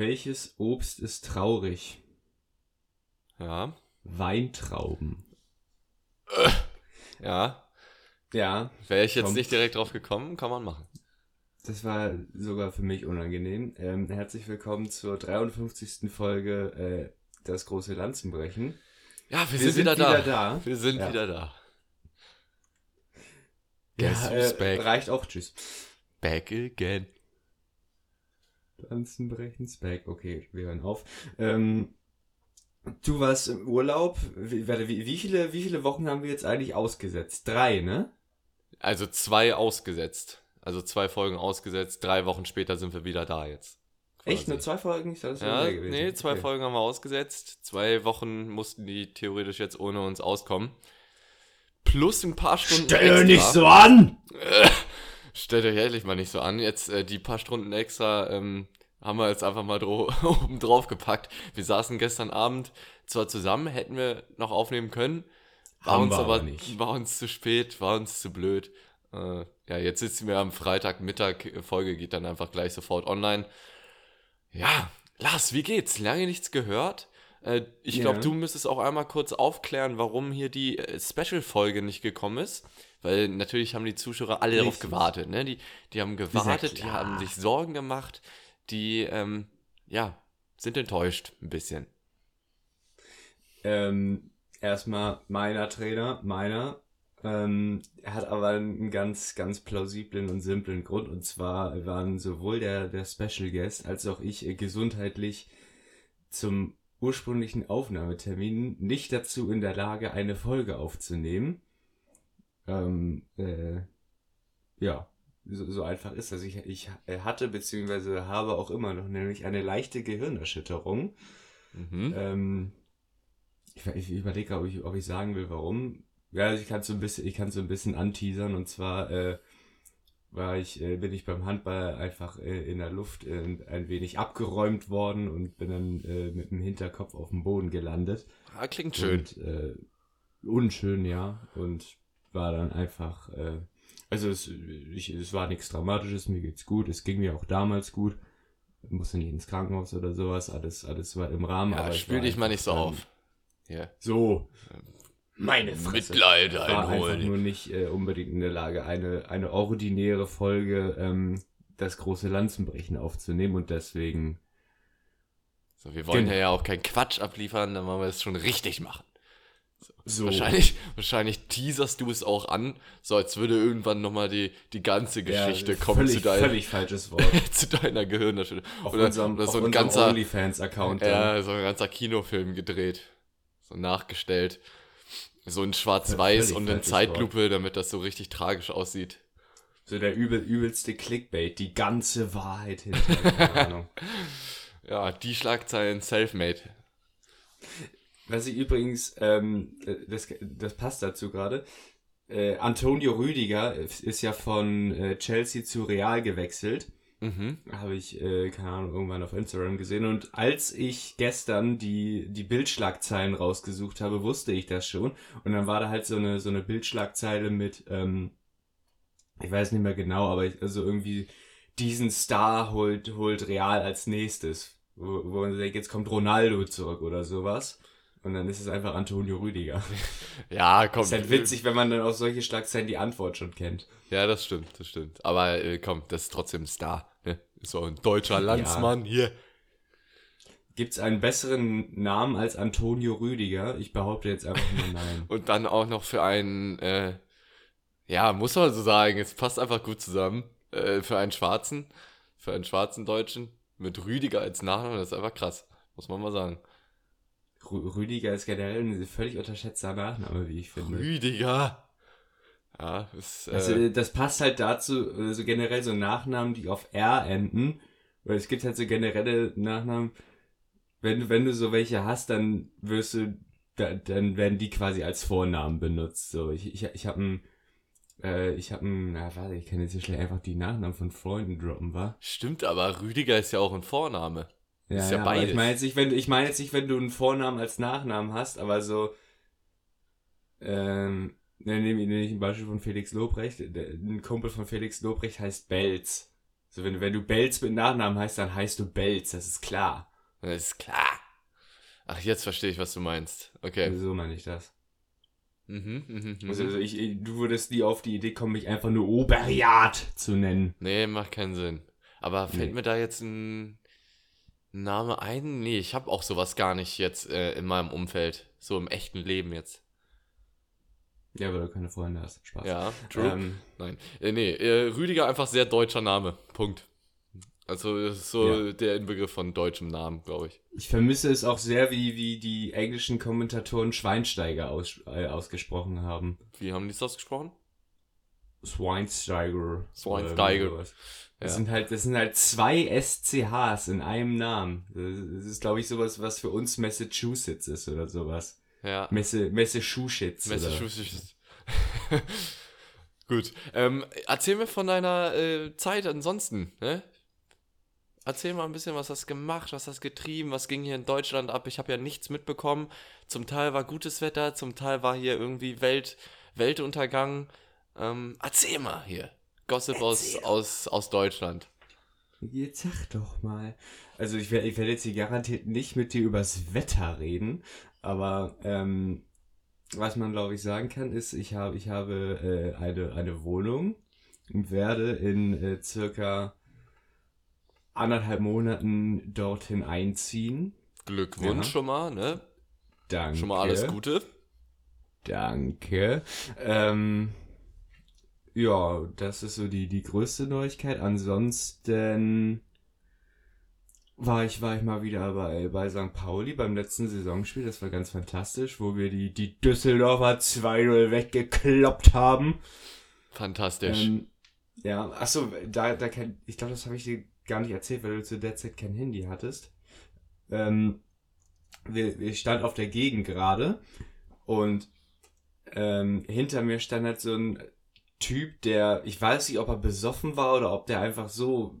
Welches Obst ist traurig? Ja. Weintrauben. Ja. Ja, Wäre ich jetzt Kommt. nicht direkt drauf gekommen, kann man machen. das war sogar für mich unangenehm. Ähm, herzlich willkommen zur 53. Folge äh, Das große Lanzenbrechen. Ja, wir, Wir sind, sind wieder, da. wieder da. Wir sind Ja. wieder da. Ja, Guess who's äh, back? reicht auch. Tschüss. Back again. Lanzenbrechens back. Okay, wir hören auf. Ähm, du warst im Urlaub. Wie, wie, viele, wie viele Wochen haben wir jetzt eigentlich ausgesetzt? Drei, ne? Also zwei ausgesetzt. Also zwei Folgen ausgesetzt. Drei Wochen später sind wir wieder da jetzt. Quasi. Echt? Nur zwei Folgen? Ich dachte, das Ja, gewesen. nee, zwei Okay. Folgen haben wir ausgesetzt. Zwei Wochen mussten die theoretisch jetzt ohne uns auskommen. Plus ein paar Stunden Stell extra. nicht so an! Stellt euch ehrlich mal nicht so an. Jetzt äh, die paar Stunden extra ähm, haben wir jetzt einfach mal oben drauf gepackt. Wir saßen gestern Abend zwar zusammen, hätten wir noch aufnehmen können, war Haben uns aber, aber nicht. war uns zu spät, war uns zu blöd. Äh, ja, jetzt sitzen wir am Freitagmittag, Folge geht dann einfach gleich sofort online. Ja, Lars, wie geht's? Lange nichts gehört. Äh, ich Ja. glaube, du müsstest auch einmal kurz aufklären, warum hier die äh, Special-Folge nicht gekommen ist. Weil natürlich haben die Zuschauer alle darauf Richtig. gewartet. Ne? Die, die haben gewartet, die haben sich Sorgen gemacht, die, ähm, ja, sind enttäuscht ein bisschen. Ähm, erstmal meiner Trainer, meiner, ähm, hat aber einen ganz, ganz plausiblen und simplen Grund. Und zwar waren sowohl der, der Special Guest als auch ich äh, gesundheitlich zum ursprünglichen Aufnahmetermin nicht dazu in der Lage, eine Folge aufzunehmen. Ähm, äh, ja, so, so einfach ist das. Ich, ich hatte beziehungsweise habe auch immer noch nämlich eine leichte Gehirnerschütterung. Mhm. Ähm, ich, ich überlege, ob ich, ob ich sagen will, warum. Ja, also ich kann so ein bisschen, ich kann so ein bisschen anteasern und zwar äh, war ich, äh, bin ich beim Handball einfach äh, in der Luft äh, ein wenig abgeräumt worden und bin dann äh, mit dem Hinterkopf auf dem Boden gelandet. Ah, klingt schön. Und, äh, unschön, ja. Und war dann einfach, äh, also es, ich, es war nichts Dramatisches, mir geht's gut, es ging mir auch damals gut. Musste nicht ins Krankenhaus oder sowas, alles, alles war im Rahmen. ja, aber ich spül dich mal nicht so auf. Ja. So. Meine Fresse. Mitleid Ich war einfach einholen. nur nicht äh, unbedingt in der Lage, eine, eine ordinäre Folge ähm, das große Lanzenbrechen aufzunehmen und deswegen So, wir wollen Genau. ja auch keinen Quatsch abliefern, dann wollen wir es schon richtig machen. So. Wahrscheinlich, wahrscheinlich teaserst du es auch an, so als würde irgendwann nochmal die, die ganze Ja, Geschichte kommen völlig, zu, dein, völlig falsches Wort. zu deiner Gehirnerschütterung. Auf Oder, unserem, oder auf so ein unserem ganzer, OnlyFans-Account. ja, so ein ganzer Kinofilm gedreht. So nachgestellt. So in Schwarz-Weiß und in Zeitlupe, damit das so richtig tragisch aussieht. So der übel, übelste Clickbait, die ganze Wahrheit hinter. Keine Ahnung. Ja, die Schlagzeilen self-made. Was ich übrigens, ähm, das, das passt dazu gerade. Äh, Antonio Rüdiger ist ja von äh, Chelsea zu Real gewechselt. Mhm. Habe ich, äh, keine Ahnung, irgendwann auf Instagram gesehen. Und als ich gestern die, die Bildschlagzeilen rausgesucht habe, wusste ich das schon. Und dann war da halt so eine, so eine Bildschlagzeile mit, ähm, ich weiß nicht mehr genau, aber ich, also irgendwie diesen Star holt, holt Real als nächstes. Wo, wo man denkt, jetzt kommt Ronaldo zurück oder sowas. Und dann ist es einfach Antonio Rüdiger. Ja, komm. Ist halt witzig, wenn man dann auf solche Schlagzeilen die Antwort schon kennt. Ja, das stimmt, das stimmt. Aber äh, komm, das ist trotzdem ein Star. Ne? Ist so ein deutscher Landsmann hier. Gibt's einen besseren Namen als Antonio Rüdiger? Ich behaupte jetzt einfach nur nein. Und dann auch noch für einen, äh, ja, muss man so sagen, es passt einfach gut zusammen. Äh, für einen Schwarzen, für einen schwarzen Deutschen mit Rüdiger als Nachname, das ist einfach krass. Muss man mal sagen. Rü Rüdiger ist generell ein völlig unterschätzter Nachname, wie ich finde. Rüdiger! Ja, ist, äh, Also, das passt halt dazu, also generell so Nachnamen, die auf R enden. Weil es gibt halt so generelle Nachnamen, wenn, du- wenn du so welche hast, dann wirst du, da, dann werden die quasi als Vornamen benutzt. So, ich, ich, ich habe einen, äh, ich habe einen, na warte, ich kann jetzt hier schnell einfach die Nachnamen von Freunden droppen, wa? stimmt, aber Rüdiger ist ja auch ein Vorname. Ja, Ist ja ja, beides. ich meine jetzt nicht, wenn du, ich meine jetzt nicht, wenn du einen Vornamen als Nachnamen hast, aber so, ähm, dann nehme ich ein Beispiel von Felix Lobrecht. Ein Kumpel von Felix Lobrecht heißt Belz. So, wenn, wenn du Belz mit Nachnamen heißt, dann heißt du Belz, das ist klar. Das ist klar. Ach, jetzt verstehe ich, was du meinst. Okay. Also so meine ich das. Mhm, mhm, mhm. Also, also ich, du würdest nie auf die Idee kommen, mich einfach nur Oberjad zu nennen. Nee, macht keinen Sinn. Aber fällt Nee. mir da jetzt ein Name ein? Nee, ich habe auch sowas gar nicht jetzt äh, in meinem Umfeld. So im echten Leben jetzt. Ja, weil du keine Freunde hast. Spaß. Ja, true. Ähm, Nein. Äh, nee, äh, Rüdiger einfach sehr deutscher Name. Punkt. Also das ist so Ja. der Inbegriff von deutschem Namen, glaube ich. ich vermisse es auch sehr, wie, wie die englischen Kommentatoren Schweinsteiger aus, äh, ausgesprochen haben. Wie haben die es ausgesprochen? Schweinsteiger. Schweinsteiger. Das Ja. sind halt, das sind halt zwei SCHs in einem Namen. Das ist, glaube ich, sowas, was für uns Massachusetts ist oder sowas. Ja. Messe, Massachusetts. Massachusetts. Gut. Ähm, erzähl mir von deiner äh, Zeit ansonsten, ne? Erzähl mal ein bisschen, was hast du gemacht, was hast du getrieben, was ging hier in Deutschland ab? Ich habe ja nichts mitbekommen. Zum Teil war gutes Wetter, zum Teil war hier irgendwie Welt, Weltuntergang. Ähm, erzähl mal hier. Gossip aus, aus, aus Deutschland. Jetzt sag doch mal. Also ich werde ich werd jetzt hier garantiert nicht mit dir übers Wetter reden, aber ähm, was man glaube ich sagen kann ist, ich habe ich habe äh, eine eine Wohnung und werde in äh, circa anderthalb Monaten dorthin einziehen. Glückwunsch Ja. schon mal, ne? Danke. Schon mal alles Gute. Danke. Ähm, ja, das ist so die, die größte Neuigkeit. Ansonsten war ich, war ich mal wieder bei, bei St. Pauli beim letzten Saisonspiel. Das war ganz fantastisch, wo wir die, die Düsseldorfer 2-0 weggekloppt haben. Fantastisch. Ähm, ja, achso, da, da kein, ich glaube, das habe ich dir gar nicht erzählt, weil du zu der Zeit kein Handy hattest. Ähm, wir, wir standen auf der Gegend gerade und ähm, hinter mir stand halt so ein Typ, der, ich weiß nicht, ob er besoffen war oder ob der einfach so,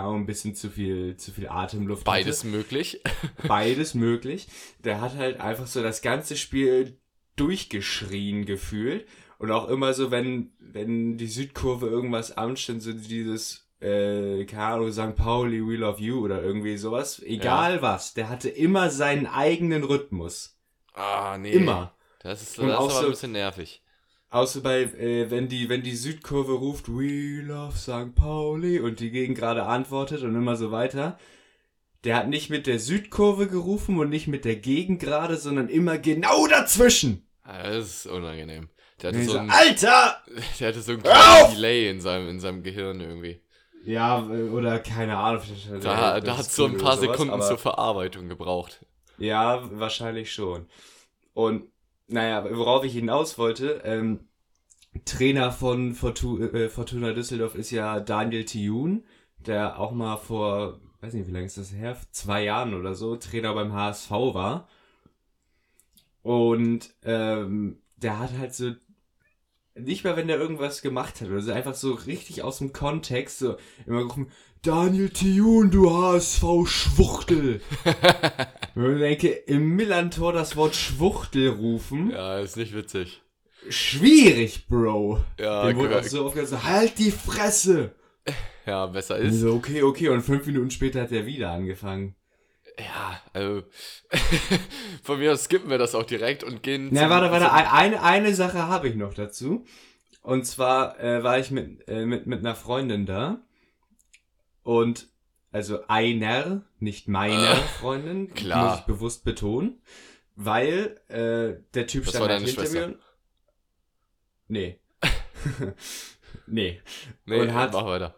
Ahnung, ein bisschen zu viel, zu viel Atemluft Beides hatte möglich. beides möglich. Der hat halt einfach so das ganze Spiel durchgeschrien gefühlt. Und auch immer so, wenn, wenn die Südkurve irgendwas anstand, so dieses, äh, Ahnung, St. Pauli, We Love You oder irgendwie sowas. Egal was, der hatte immer seinen eigenen Rhythmus. Ah, nee. Immer. Das ist, das ist aber so- ein bisschen nervig. Außer bei, äh, wenn die, wenn die Südkurve ruft, We love St. Pauli und die Gegend gerade antwortet und immer so weiter. Der hat nicht mit der Südkurve gerufen und nicht mit der Gegend gerade, sondern immer genau dazwischen. Ah, Das ist unangenehm. Der hatte, ich so ein, Alter! der hatte so ein kleines! Delay in seinem, in seinem Gehirn irgendwie. Ja, äh, oder keine Ahnung. Da, da hat so ein paar sowas, Sekunden zur Verarbeitung gebraucht. Ja, wahrscheinlich schon. Und naja, worauf ich hinaus wollte, ähm, Trainer von äh, Fortuna Düsseldorf ist ja Daniel Thioun, der auch mal vor, weiß nicht, wie lange ist das her, zwei Jahren oder so, Trainer beim HSV war. Und ähm, der hat halt so, nicht mal wenn der irgendwas gemacht hat, oder so einfach so richtig aus dem Kontext, so immer gerufen, Daniel Thioun, du HSV-Schwuchtel. Wenn ich denke, im Millantor das Wort Schwuchtel rufen, Ja, ist nicht witzig. schwierig, Bro. Ja, Dem wurde auch so oft gesagt, halt die Fresse. ja besser ist. so, okay, okay, und fünf Minuten später hat er wieder angefangen. Ja, also von mir aus skippen wir das auch direkt und gehen. Na, warte, warte, eine, eine Sache habe ich noch dazu. Und zwar äh, war ich mit, äh, mit, mit einer Freundin da. Und, also einer, nicht meiner Äh, Freundin, klar. muss ich bewusst betonen. Weil äh, der Typ Das stand war halt deine hinter Schwester. mir. und- Nee. nee. Nee, und hat- mach weiter.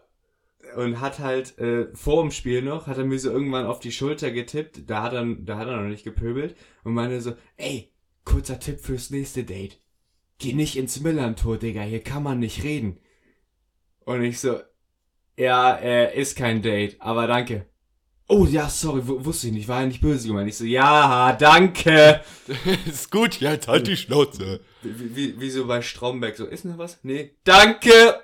und hat halt äh, vor dem Spiel noch, hat er mir so irgendwann auf die Schulter getippt, da hat er, da hat er noch nicht gepöbelt und meinte so, ey, kurzer Tipp fürs nächste Date. Geh nicht ins Millantor, Digga, hier kann man nicht reden. Und ich so, ja, äh, ist kein Date, aber danke. Oh ja, sorry, wu- wusste ich nicht, war ja nicht böse gemeint. Ich so, ja, danke. ist gut, jetzt halt die Schnauze. Wie, wie, wie so bei Stromberg, so, ist noch was? Nee, danke.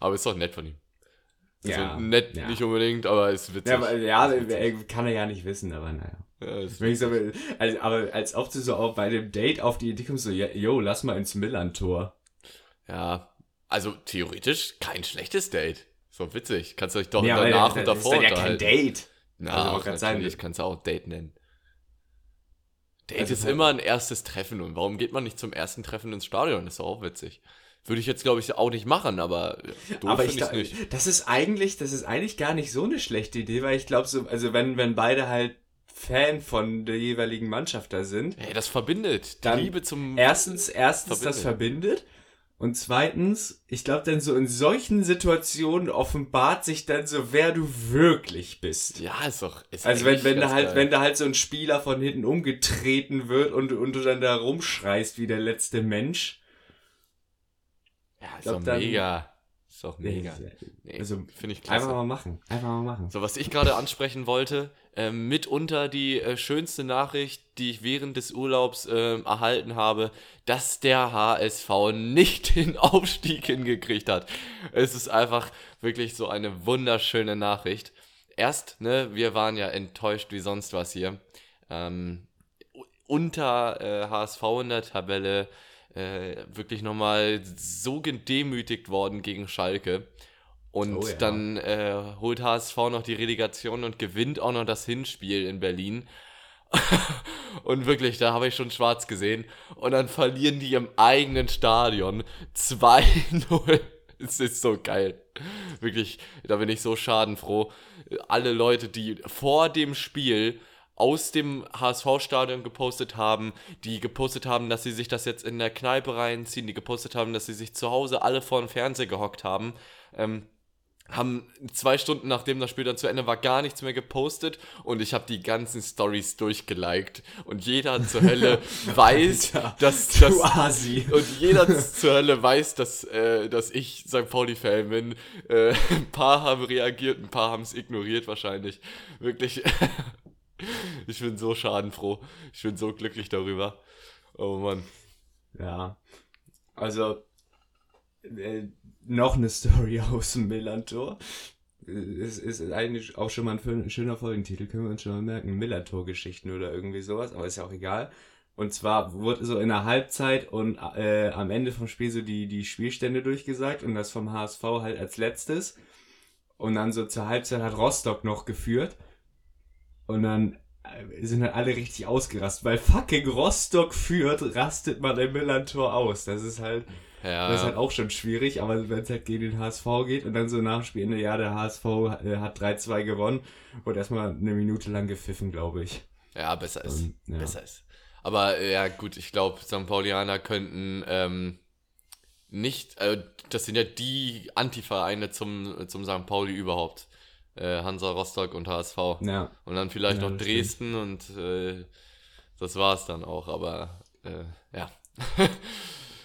Aber ist doch nett von ihm. Also Ja, nett ja. nicht unbedingt, aber ist witzig. Ja, aber, ja, Ist witzig. äh, kann er ja nicht wissen, aber naja. Ja, ist Wenn ich so, also, aber als ob du so auch bei dem Date auf die Idee kommst, so, yo, lass mal ins Millantor. Ja, Also theoretisch kein schlechtes Date. So witzig. Kannst du euch doch Ja, danach und das ist davor ja kein. Date. Na, Also, sagen, natürlich kannst du auch Date nennen. Date Also, ist immer ein erstes Treffen. Und warum geht man nicht zum ersten Treffen ins Stadion? Das ist doch auch witzig. Würde ich jetzt, glaube ich, auch nicht machen, aber doof aber ich finde ich glaub, nicht. das ist eigentlich, das ist eigentlich gar nicht so eine schlechte Idee, weil ich glaube so, also wenn, wenn beide halt Fan von der jeweiligen Mannschaft da sind, Ey, das verbindet. Die Liebe zum. erstens, erstens das verbindet und zweitens, ich glaube dann so in solchen Situationen offenbart sich dann so, wer du wirklich bist. Ja, ist doch. Ist Also wenn, wenn da halt, geil. wenn da halt so ein Spieler von hinten umgetreten wird und, und du dann da rumschreist wie der letzte Mensch. Ja, ist glaub, doch dann- mega. Ist doch mega. Nee, Also finde ich klasse. einfach mal machen. Einfach mal machen. So, was ich gerade ansprechen wollte, ähm, mitunter die äh, schönste Nachricht, die ich während des Urlaubs ähm, erhalten habe, dass der HSV nicht den Aufstieg hingekriegt hat. Es ist einfach wirklich so eine wunderschöne Nachricht. Erst, ne, wir waren ja enttäuscht wie sonst was hier. Ähm, unter äh, HSV in der Tabelle äh, wirklich nochmal so gedemütigt worden gegen Schalke. Und Oh ja. dann äh, holt HSV noch die Relegation und gewinnt auch noch das Hinspiel in Berlin. und wirklich, da habe ich schon schwarz gesehen. Und dann verlieren die im eigenen Stadion 2-0. Es ist so geil. Wirklich, da bin ich so schadenfroh. Alle Leute, die vor dem Spiel aus dem HSV-Stadion gepostet haben, die gepostet haben, dass sie sich das jetzt in der Kneipe reinziehen, die gepostet haben, dass sie sich zu Hause alle vor dem Fernseher gehockt haben, ähm, haben zwei Stunden nachdem das Spiel dann zu Ende war, gar nichts mehr gepostet und ich habe die ganzen Stories durchgeliked und jeder zur Hölle weiß, Alter, dass Du das Asi. und jeder zur Hölle weiß, dass, äh, dass ich St. Pauli-Fan bin. Äh, ein paar haben reagiert, ein paar haben es ignoriert wahrscheinlich. Wirklich. ich bin so schadenfroh. Ich bin so glücklich darüber. Oh Mann. Ja. Also, äh, noch eine Story aus dem Millantor. Es ist eigentlich auch schon mal ein schöner Folgentitel, können wir uns schon mal merken. Millantor-Geschichten oder irgendwie sowas, aber ist ja auch egal. Und zwar wurde so in der Halbzeit und äh, am Ende vom Spiel so die, die Spielstände durchgesagt und das vom HSV halt als letztes. Und dann so zur Halbzeit hat Rostock noch geführt. Und dann äh, sind halt alle richtig ausgerastet, weil fucking Rostock führt, rastet man im Millantor aus. Das ist halt, Ja, das ist halt auch schon schwierig, aber wenn es halt gegen den HSV geht und dann so nach dem Spielende, ja, der HSV hat 3-2 gewonnen, wurde erstmal eine Minute lang gepfiffen, glaube ich. ja besser ist. Und, ja. Besser ist. Aber äh, ja, gut, ich glaube, St. Paulianer könnten ähm, nicht, äh, das sind ja die Antivereine zum, zum St. Pauli überhaupt. Äh, Hansa Rostock und HSV. Ja, Und dann vielleicht Ja, noch Dresden und äh, das war's dann auch, aber äh, ja.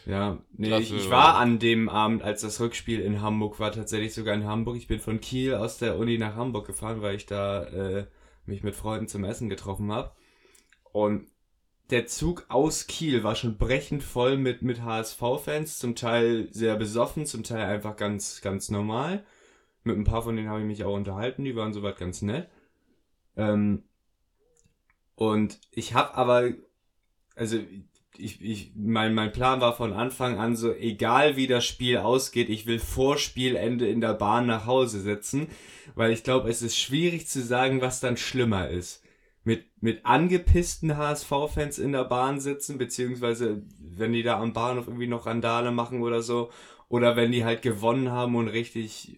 ja. Nee, Klasse, ich, ich oder? war an dem Abend, als das Rückspiel in Hamburg war, tatsächlich sogar in Hamburg. Ich bin von Kiel aus der Uni nach Hamburg gefahren, weil ich da äh, mich mit Freunden zum Essen getroffen habe. Und der Zug aus Kiel war schon brechend voll mit, mit HSV-Fans, zum Teil sehr besoffen, zum Teil einfach ganz, ganz normal. Mit ein paar von denen habe ich mich auch unterhalten, die waren soweit ganz nett. Ähm, und ich habe aber, also ich, ich, mein, mein Plan war von Anfang an so, egal wie das Spiel ausgeht, ich will vor Spielende in der Bahn nach Hause sitzen, weil ich glaube, es ist schwierig zu sagen, was dann schlimmer ist mit, mit angepissten HSV-Fans in der Bahn sitzen, beziehungsweise wenn die da am Bahnhof irgendwie noch Randale machen oder so, oder wenn die halt gewonnen haben und richtig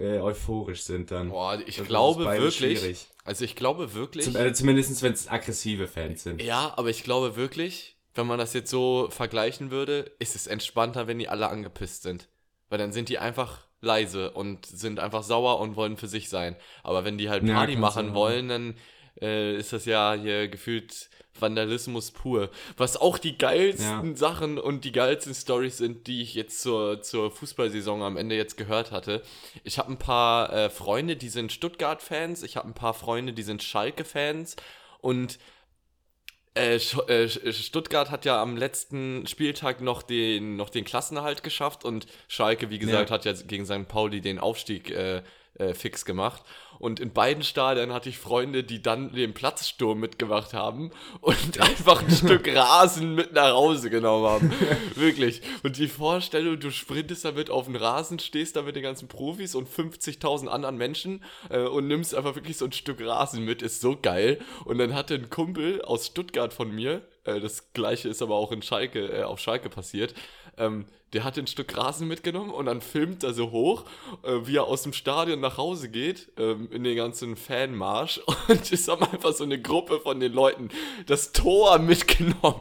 äh, euphorisch sind dann. Boah, ich Das glaube wirklich, schwierig. also ich glaube wirklich, Zum, äh, zumindest wenn es aggressive Fans sind. ja, aber ich glaube wirklich, wenn man das jetzt so vergleichen würde, ist es entspannter, wenn die alle angepisst sind. Weil dann sind die einfach leise und sind einfach sauer und wollen für sich sein. Aber wenn die halt Ja, Party kann machen sein. wollen, dann äh, ist das ja hier gefühlt Vandalismus pur. Was auch die geilsten Ja. Sachen und die geilsten Stories sind, die ich jetzt zur, zur Fußballsaison am Ende jetzt gehört hatte. Ich habe ein paar äh, Freunde, die sind Stuttgart-Fans. Ich habe ein paar Freunde, die sind Schalke-Fans. Und äh, Sch- äh, Sch- Stuttgart hat ja am letzten Spieltag noch den, noch den Klassenerhalt geschafft und Schalke, wie gesagt, Ja. hat ja gegen St. Pauli den Aufstieg äh, äh, fix gemacht. Und in beiden Stadien hatte ich Freunde, die dann den Platzsturm mitgemacht haben und einfach ein Stück Rasen mit nach Hause genommen haben. Wirklich. Und die Vorstellung, du sprintest damit auf den Rasen, stehst da mit den ganzen Profis und 50.000 anderen Menschen äh, und nimmst einfach wirklich so ein Stück Rasen mit, ist so geil. Und dann hatte ein Kumpel aus Stuttgart von mir, äh, das gleiche ist aber auch in Schalke, äh, auf Schalke passiert, ähm, der hat ein Stück Rasen mitgenommen und dann filmt er so hoch, äh, wie er aus dem Stadion nach Hause geht, ähm, in den ganzen Fanmarsch. Und es haben einfach so eine Gruppe von den Leuten das Tor mitgenommen.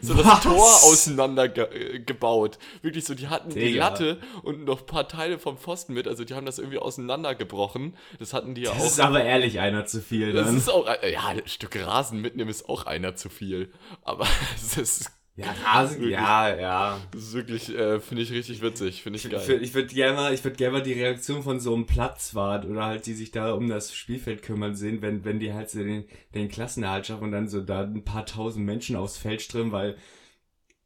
So das Was? Tor auseinandergebaut. Wirklich so, die hatten die Digga. Latte und noch ein paar Teile vom Pfosten mit. Also die haben das irgendwie auseinandergebrochen. Das hatten die ja Das auch. ist aber ehrlich einer zu viel Das dann. ist auch, äh, ja, ein Stück Rasen mitnehmen ist auch einer zu viel. Aber es ist, Ja, Rasen, Wirklich. ja, ja. das ist wirklich, äh, finde ich richtig witzig, finde ich Ich, geil. würd- ich würde gerne mal, ich würd gerne mal die Reaktion von so einem Platzwart oder halt, die sich da um das Spielfeld kümmern, sehen, wenn, wenn die halt so den, den Klassenerhalt schaffen und dann so da ein paar tausend Menschen aufs Feld strömen, weil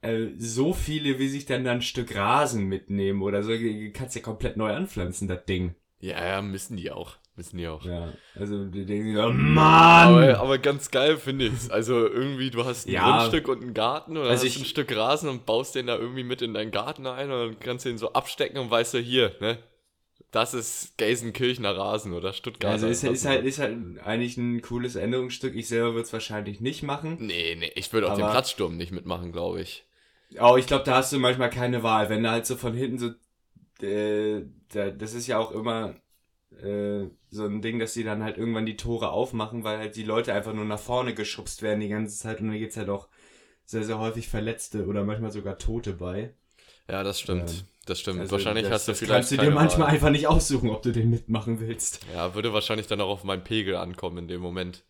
äh, so viele, wie sich dann da ein Stück Rasen mitnehmen oder so, kannst ja komplett neu anpflanzen, das Ding. Ja, ja, müssen die auch. Müssen die auch. Ja, also die denken sich, oh Mann! Aber, aber ganz geil finde ich Also irgendwie, du hast ein Ja. Grundstück und einen Garten oder Also hast ich- ein Stück Rasen und baust den da irgendwie mit in deinen Garten ein und dann kannst du den so abstecken und weißt du, hier, ne? Das ist Gelsenkirchener Rasen oder Stuttgart. also ist, ist, halt, ist halt eigentlich ein cooles Änderungsstück. Ich selber würde es wahrscheinlich nicht machen. Nee, nee, ich würde auch den Platzsturm nicht mitmachen, glaube ich. Oh, ich glaube, da hast du manchmal keine Wahl. Wenn da halt so von hinten so, äh, da, das ist ja auch immer äh, so ein Ding, dass die dann halt irgendwann die Tore aufmachen, weil halt die Leute einfach nur nach vorne geschubst werden die ganze Zeit und dann geht's halt auch sehr, sehr häufig Verletzte oder manchmal sogar Tote bei. Ja, das stimmt. Ja. das stimmt. Also wahrscheinlich das, hast du vielleicht. kannst du dir manchmal Wahl. einfach nicht aussuchen, ob du den mitmachen willst. Ja, würde wahrscheinlich dann auch auf meinen Pegel ankommen in dem Moment.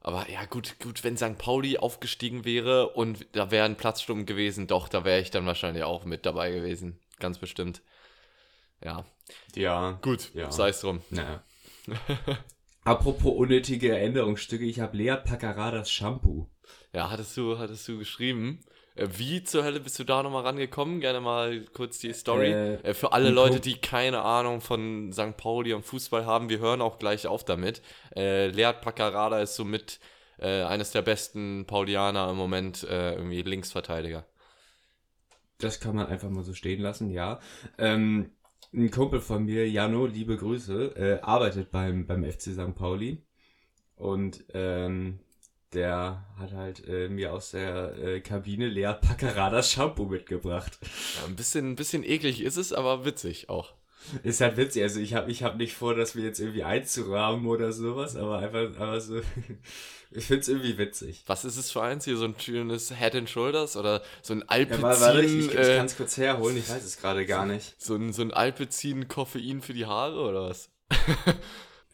Aber ja, gut, gut, wenn St. Pauli aufgestiegen wäre und da wäre ein Platzsturm gewesen, doch, da wäre ich dann wahrscheinlich auch mit dabei gewesen. Ganz bestimmt. Ja, Ja. gut, Ja. sei es drum. Naja. Apropos unnötige Erinnerungsstücke, ich habe Lea Pacaradas Shampoo. Ja, hattest du, hattest du geschrieben. Äh, Wie zur Hölle bist du da nochmal rangekommen? Gerne mal kurz die Story. Äh, Äh, für alle Leute, die keine Ahnung von St. Pauli und Fußball haben, wir hören auch gleich auf damit. Äh, Leat Paccarada ist somit äh, eines der besten Paulianer im Moment, äh, irgendwie Linksverteidiger. Das kann man einfach mal so stehen lassen, ja. Ähm, ein Kumpel von mir, Jano, liebe Grüße, äh, arbeitet beim, beim FC St. Pauli. Und ähm, der hat halt äh, mir aus der äh, Kabine Lea Pacaradas Shampoo mitgebracht. Ja, ein bisschen, ein bisschen eklig ist es, aber witzig auch. Ist halt witzig, also ich habe ich hab nicht vor, dass wir jetzt irgendwie einzurahmen oder sowas, aber einfach, aber so, ich find's irgendwie witzig. Was ist es für eins hier? So ein schönes Head and Shoulders oder so ein Ja, Alpezin, warte, warte, ich, ich, äh, kann's kurz herholen, ich weiß es gerade gar nicht. so ein, so ein Alpezin Koffein für die Haare oder was?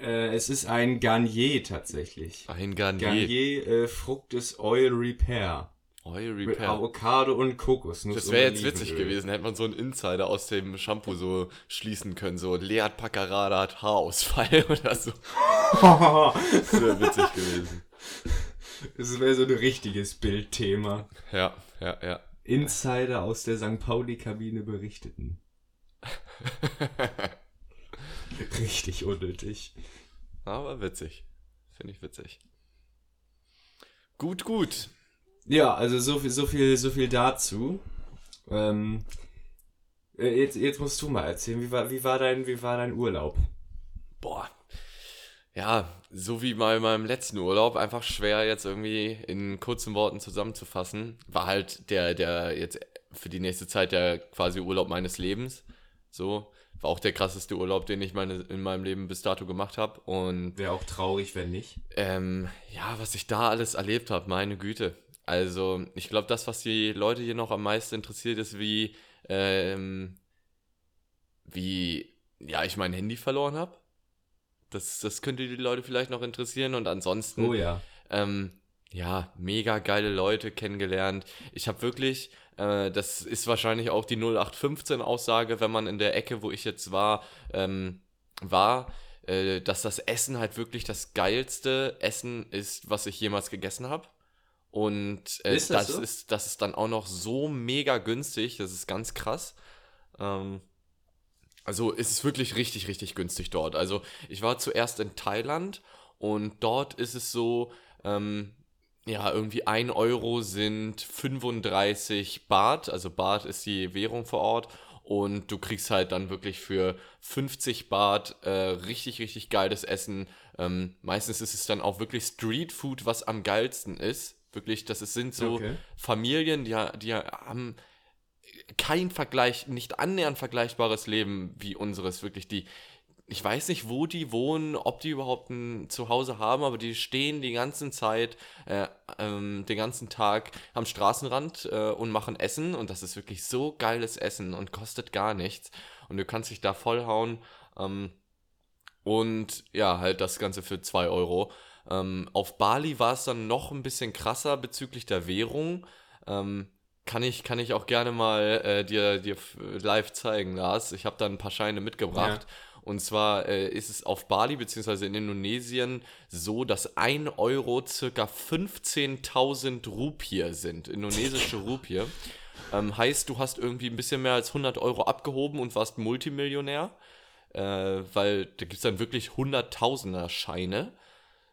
Äh, es ist ein Garnier tatsächlich. Ein Garnier. Garnier äh, Fructis Oil Repair. Oil Mit Repair. Avocado und Kokosnuss. Das wäre jetzt witzig gewesen, hätte man so einen Insider aus dem Shampoo so schließen können, so Leat Paccarada hat Haarausfall oder so. Das wäre witzig gewesen. das wäre so ein richtiges Bildthema. Ja, ja, ja. Insider aus der St. Pauli-Kabine berichteten. Richtig unnötig. Aber witzig. Finde ich witzig. Gut, gut. Ja, also so viel, so viel, so viel dazu. Ähm, äh, jetzt, jetzt musst du mal erzählen, wie war, wie war dein, wie war dein Urlaub? Boah. Ja, so wie bei meinem letzten Urlaub, einfach schwer jetzt irgendwie in kurzen Worten zusammenzufassen. War halt der, der jetzt für die nächste Zeit der quasi Urlaub meines Lebens. So. War auch der krasseste Urlaub, den ich meine, in meinem Leben bis dato gemacht habe. Und Wäre auch traurig, wenn nicht. ähm, ja, was ich da alles erlebt habe, meine Güte. Also, ich glaube, das, was die Leute hier noch am meisten interessiert, ist, wie, ähm, wie, ja, ich mein Handy verloren habe. Das, das könnte die Leute vielleicht noch interessieren. Und ansonsten, Oh ja. ähm, ja, mega geile Leute kennengelernt. Ich habe wirklich, äh, das ist wahrscheinlich auch die 0815-Aussage, wenn man in der Ecke, wo ich jetzt war, ähm, war, äh, dass das Essen halt wirklich das geilste Essen ist, was ich jemals gegessen habe. Und äh, Ist das das, so? ist, das ist dann auch noch so mega günstig, das ist ganz krass. Ähm, Also es ist wirklich richtig, richtig günstig dort. Also ich war zuerst in Thailand und dort ist es so, ähm, ja, irgendwie 1 Euro sind 35 Baht, also Baht ist die Währung vor Ort und du kriegst halt dann wirklich für 50 Baht äh, richtig, richtig geiles Essen. Ähm, meistens ist es dann auch wirklich Street Food, was am geilsten ist. Wirklich, das ist, sind so Okay. Familien, die, die haben kein Vergleich, nicht annähernd vergleichbares Leben wie unseres. Wirklich, die, ich weiß nicht, wo die wohnen, ob die überhaupt ein Zuhause haben, aber die stehen die ganze Zeit, äh, ähm, den ganzen Tag am Straßenrand äh, und machen Essen und das ist wirklich so geiles Essen und kostet gar nichts und du kannst dich da vollhauen ähm, und ja, halt das Ganze für 2 Euro. Ähm, auf Bali war es dann noch ein bisschen krasser bezüglich der Währung. Ähm, kann ich, kann ich auch gerne mal äh, dir, dir live zeigen, Lars. Ich habe da ein paar Scheine mitgebracht. Und zwar äh, ist es auf Bali bzw. in Indonesien so, dass 1 Euro circa 15.000 Rupie sind. Indonesische Rupie. Ähm, heißt, du hast irgendwie ein bisschen mehr als 100 Euro abgehoben und warst Multimillionär. Äh, weil da gibt es dann wirklich Hunderttausender Scheine.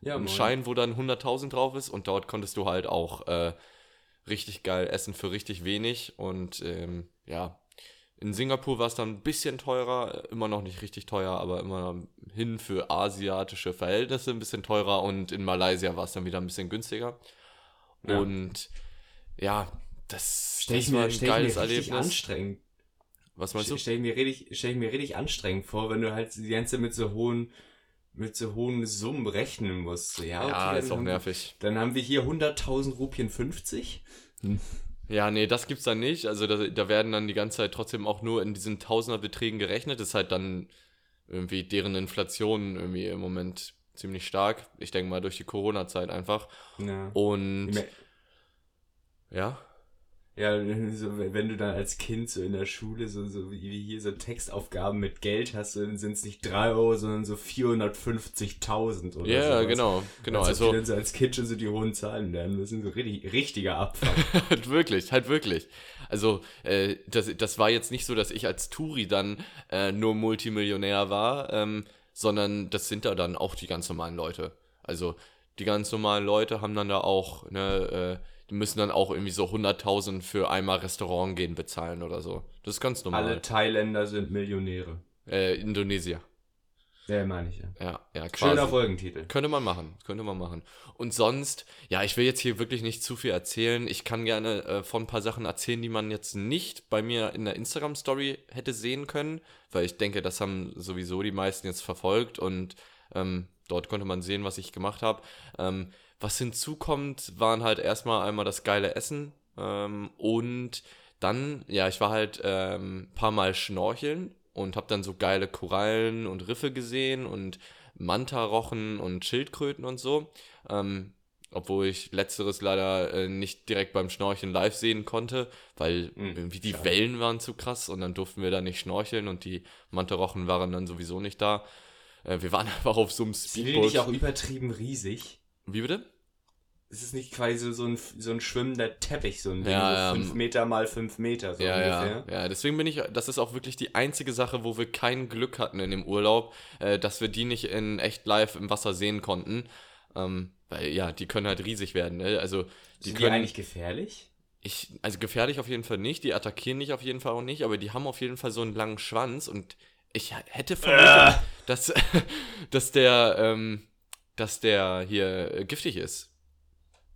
Ja, Ein moin. Schein, wo dann 100.000 drauf ist und dort konntest du halt auch äh, richtig geil essen für richtig wenig und ähm, ja, in Singapur war es dann ein bisschen teurer, immer noch nicht richtig teuer, aber immer hin für asiatische Verhältnisse ein bisschen teurer und in Malaysia war es dann wieder ein bisschen günstiger. Ja. Und ja, das, Stell ich das war mir, ein stell ich geiles mir richtig Erlebnis. anstrengend. Was meinst du? Stell ich mir richtig, stell ich mir richtig anstrengend vor, wenn du halt die ganze mit so hohen, mit so hohen Summen rechnen musst. Ja, okay, Ja, ist auch haben- nervig. Dann haben wir hier 100.000 Rupien 50. Ja, nee, das gibt's dann nicht. Also da, da werden dann die ganze Zeit trotzdem auch nur in diesen Tausenderbeträgen gerechnet. Das ist halt dann irgendwie deren Inflation irgendwie im Moment ziemlich stark. Ich denke mal durch die Corona-Zeit einfach. Ja. Und ja, Ja, so, wenn du dann als Kind so in der Schule so, so wie hier so Textaufgaben mit Geld hast, dann sind es nicht 3 Euro, sondern so 450.000 oder ja, sowas. genau, genau. Also die dann so als Kind schon so die hohen Zahlen lernen müssen, so richtig, richtiger Abfall. halt wirklich, halt wirklich. Also äh, das, das war jetzt nicht so, dass ich als Touri dann äh, nur Multimillionär war, ähm, sondern das sind da dann auch die ganz normalen Leute. Also die ganz normalen Leute haben dann da auch, ne, äh, die müssen dann auch irgendwie so 100.000 für einmal Restaurant gehen bezahlen oder so. Das ist ganz normal. Alle Thailänder sind Millionäre. Äh, Indonesier. Ja, meine ich ja. Ja, ja, Schöner quasi. Folgentitel. Könnte man machen, könnte man machen. Und sonst, ja, ich will jetzt hier wirklich nicht zu viel erzählen. Ich kann gerne äh, von ein paar Sachen erzählen, die man jetzt nicht bei mir in der Instagram-Story hätte sehen können, weil ich denke, das haben sowieso die meisten jetzt verfolgt und ähm, dort konnte man sehen, was ich gemacht habe. Ähm, was hinzukommt, waren halt erstmal einmal das geile Essen ähm, und dann, ja, ich war halt ähm, ein paar Mal schnorcheln und habe dann so geile Korallen und Riffe gesehen und Mantarochen und Schildkröten und so. Ähm, obwohl ich letzteres leider äh, nicht direkt beim Schnorcheln live sehen konnte, weil Hm, irgendwie die schade. Wellen waren zu krass und dann durften wir da nicht schnorcheln und die Mantarochen waren dann sowieso nicht da. Äh, wir waren einfach auf so einem Sind die Speedboot. nicht auch übertrieben riesig? Wie bitte? Ist es nicht quasi so ein, so ein schwimmender Teppich, so ein Ding, Ja, so ja, 5 ähm, Meter mal 5 Meter, so ja, ungefähr? ja, ja, deswegen bin ich, das ist auch wirklich die einzige Sache, wo wir kein Glück hatten in dem Urlaub, äh, dass wir die nicht in echt live im Wasser sehen konnten. Ähm, weil ja, die können halt riesig werden. Ne? Also die Sind die können eigentlich gefährlich? Ich, also gefährlich auf jeden Fall nicht, die attackieren dich auf jeden Fall auch nicht, aber die haben auf jeden Fall so einen langen Schwanz und ich hätte vermutet, dass, dass der, ähm, dass der hier äh, giftig ist.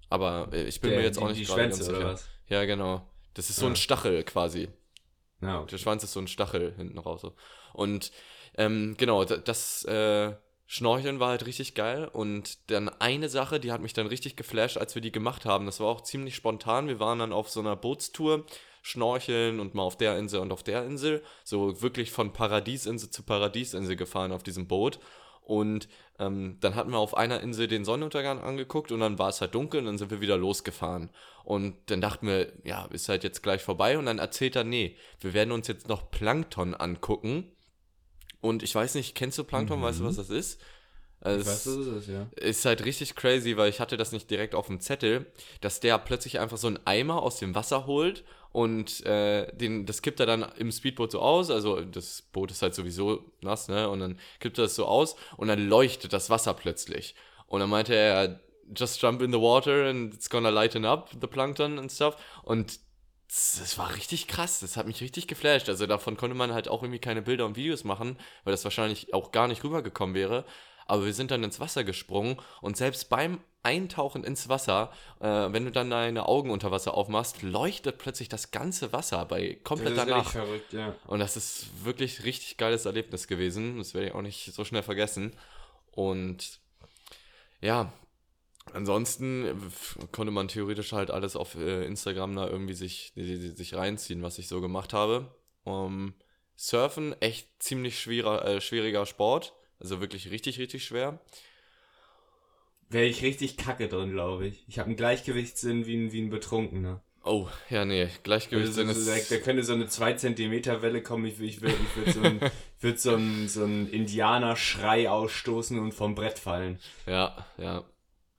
Aber äh, ich bin Der- mir jetzt die, auch nicht die gerade Schwänze ganz oder sicher. was? Ja, genau. Das ist so Ja. ein Stachel quasi. Ja, okay. Der Schwanz ist so ein Stachel hinten raus. So. Und ähm, genau, da- das äh, Schnorcheln war halt richtig geil. Und dann eine Sache, die hat mich dann richtig geflasht, als wir die gemacht haben. Das war auch ziemlich spontan. Wir waren dann auf so einer Bootstour, schnorcheln und mal auf der Insel und auf der Insel. So wirklich von Paradiesinsel zu Paradiesinsel gefahren auf diesem Boot. Und ähm, dann hatten wir auf einer Insel den Sonnenuntergang angeguckt und dann war es halt dunkel und dann sind wir wieder losgefahren. Und dann dachten wir, ja, ist halt jetzt gleich vorbei. Und dann erzählt er, nee, wir werden uns jetzt noch Plankton angucken. Und ich weiß nicht, kennst du Plankton? Mhm. Weißt du, was das ist? Also Ich weiß, es das ist es, ja. ist halt richtig crazy, weil ich hatte das nicht direkt auf dem Zettel, dass der plötzlich einfach so einen Eimer aus dem Wasser holt und äh, den, das kippt er dann im Speedboot so aus. Also das Boot ist halt sowieso nass, ne? Und dann kippt er das so aus und dann leuchtet das Wasser plötzlich. Und dann meinte er, just jump in the water and it's gonna lighten up the plankton and stuff. Und das war richtig krass, das hat mich richtig geflasht. Also davon konnte man halt auch irgendwie keine Bilder und Videos machen, weil das wahrscheinlich auch gar nicht rübergekommen wäre. Aber wir sind dann ins Wasser gesprungen und selbst beim Eintauchen ins Wasser, äh, wenn du dann deine Augen unter Wasser aufmachst, leuchtet plötzlich das ganze Wasser bei kompletter wirklich Nacht. verrückt, ja. Und das ist wirklich richtig geiles Erlebnis gewesen. Das werde ich auch nicht so schnell vergessen. Und ja, ansonsten konnte man theoretisch halt alles auf äh, Instagram da irgendwie sich, sich, sich reinziehen, was ich so gemacht habe. Um, Surfen, echt ziemlich schwerer, äh, schwieriger Sport. Also wirklich richtig, richtig schwer. Wäre ich richtig kacke drin, glaube ich. Ich habe einen Gleichgewichtssinn wie ein, wie ein Betrunkener. Oh, ja, nee, Gleichgewichtssinn Also, da, ist. da könnte so eine 2 Zentimeter Welle kommen, ich, ich würde ich würd so einen würd so so einen Indianer-Schrei ausstoßen und vom Brett fallen. Ja, ja.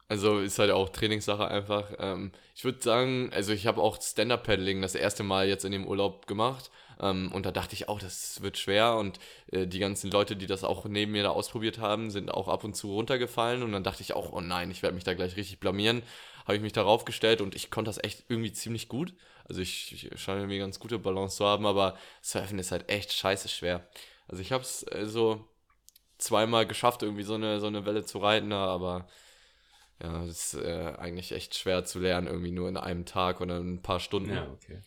Also ist halt auch Trainingssache einfach. Ähm, ich würde sagen, also ich habe auch Stand-Up-Paddling das erste Mal jetzt in dem Urlaub gemacht. Ähm, und da dachte ich auch, das wird schwer. Und äh, die ganzen Leute, die das auch neben mir da ausprobiert haben, sind auch ab und zu runtergefallen. Und dann dachte ich auch, oh nein, ich werde mich da gleich richtig blamieren. Habe ich mich darauf gestellt und ich konnte das echt irgendwie ziemlich gut. Also ich, ich scheine irgendwie ganz gute Balance zu haben, aber Surfen ist halt echt scheiße schwer. Also ich habe es äh, so zweimal geschafft, irgendwie so eine, so eine Welle zu reiten, aber ja, das ist äh, eigentlich echt schwer zu lernen, irgendwie nur in einem Tag oder in ein paar Stunden. Ja, okay.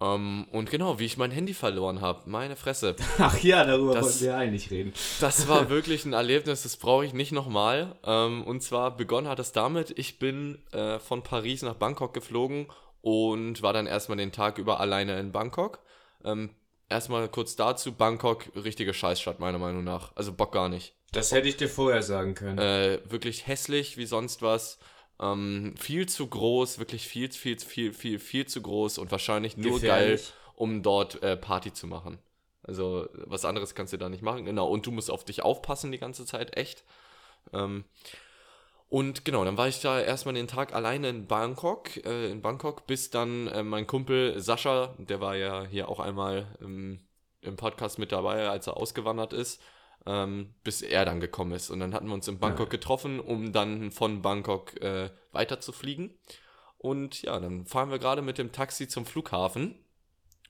Ähm, und genau, wie ich mein Handy verloren habe, meine Fresse. Ach ja, darüber Das- wollten wir eigentlich reden. Das war wirklich ein Erlebnis, das brauche ich nicht nochmal. Ähm, und zwar begonnen hat es damit, ich bin äh, von Paris nach Bangkok geflogen und war dann erstmal den Tag über alleine in Bangkok. Ähm, erstmal kurz dazu, Bangkok, richtige Scheißstadt meiner Meinung nach. Also Bock gar nicht. Das hätte ich dir vorher sagen können. Äh, wirklich hässlich wie sonst was. Ähm, viel zu groß, wirklich viel, viel, viel, viel, viel zu groß und wahrscheinlich nur geil, um dort äh, Party zu machen. Also was anderes kannst du da nicht machen. Genau, und du musst auf dich aufpassen die ganze Zeit, echt. Ähm, und genau, dann war ich da erstmal den Tag alleine in Bangkok, äh, in Bangkok, bis dann äh, mein Kumpel Sascha, der war ja hier auch einmal im, im Podcast mit dabei, als er ausgewandert ist, ähm, bis er dann gekommen ist. Und dann hatten wir uns in Bangkok Ja. getroffen, um dann von Bangkok äh, weiter zu fliegen. Und ja, dann fahren wir gerade mit dem Taxi zum Flughafen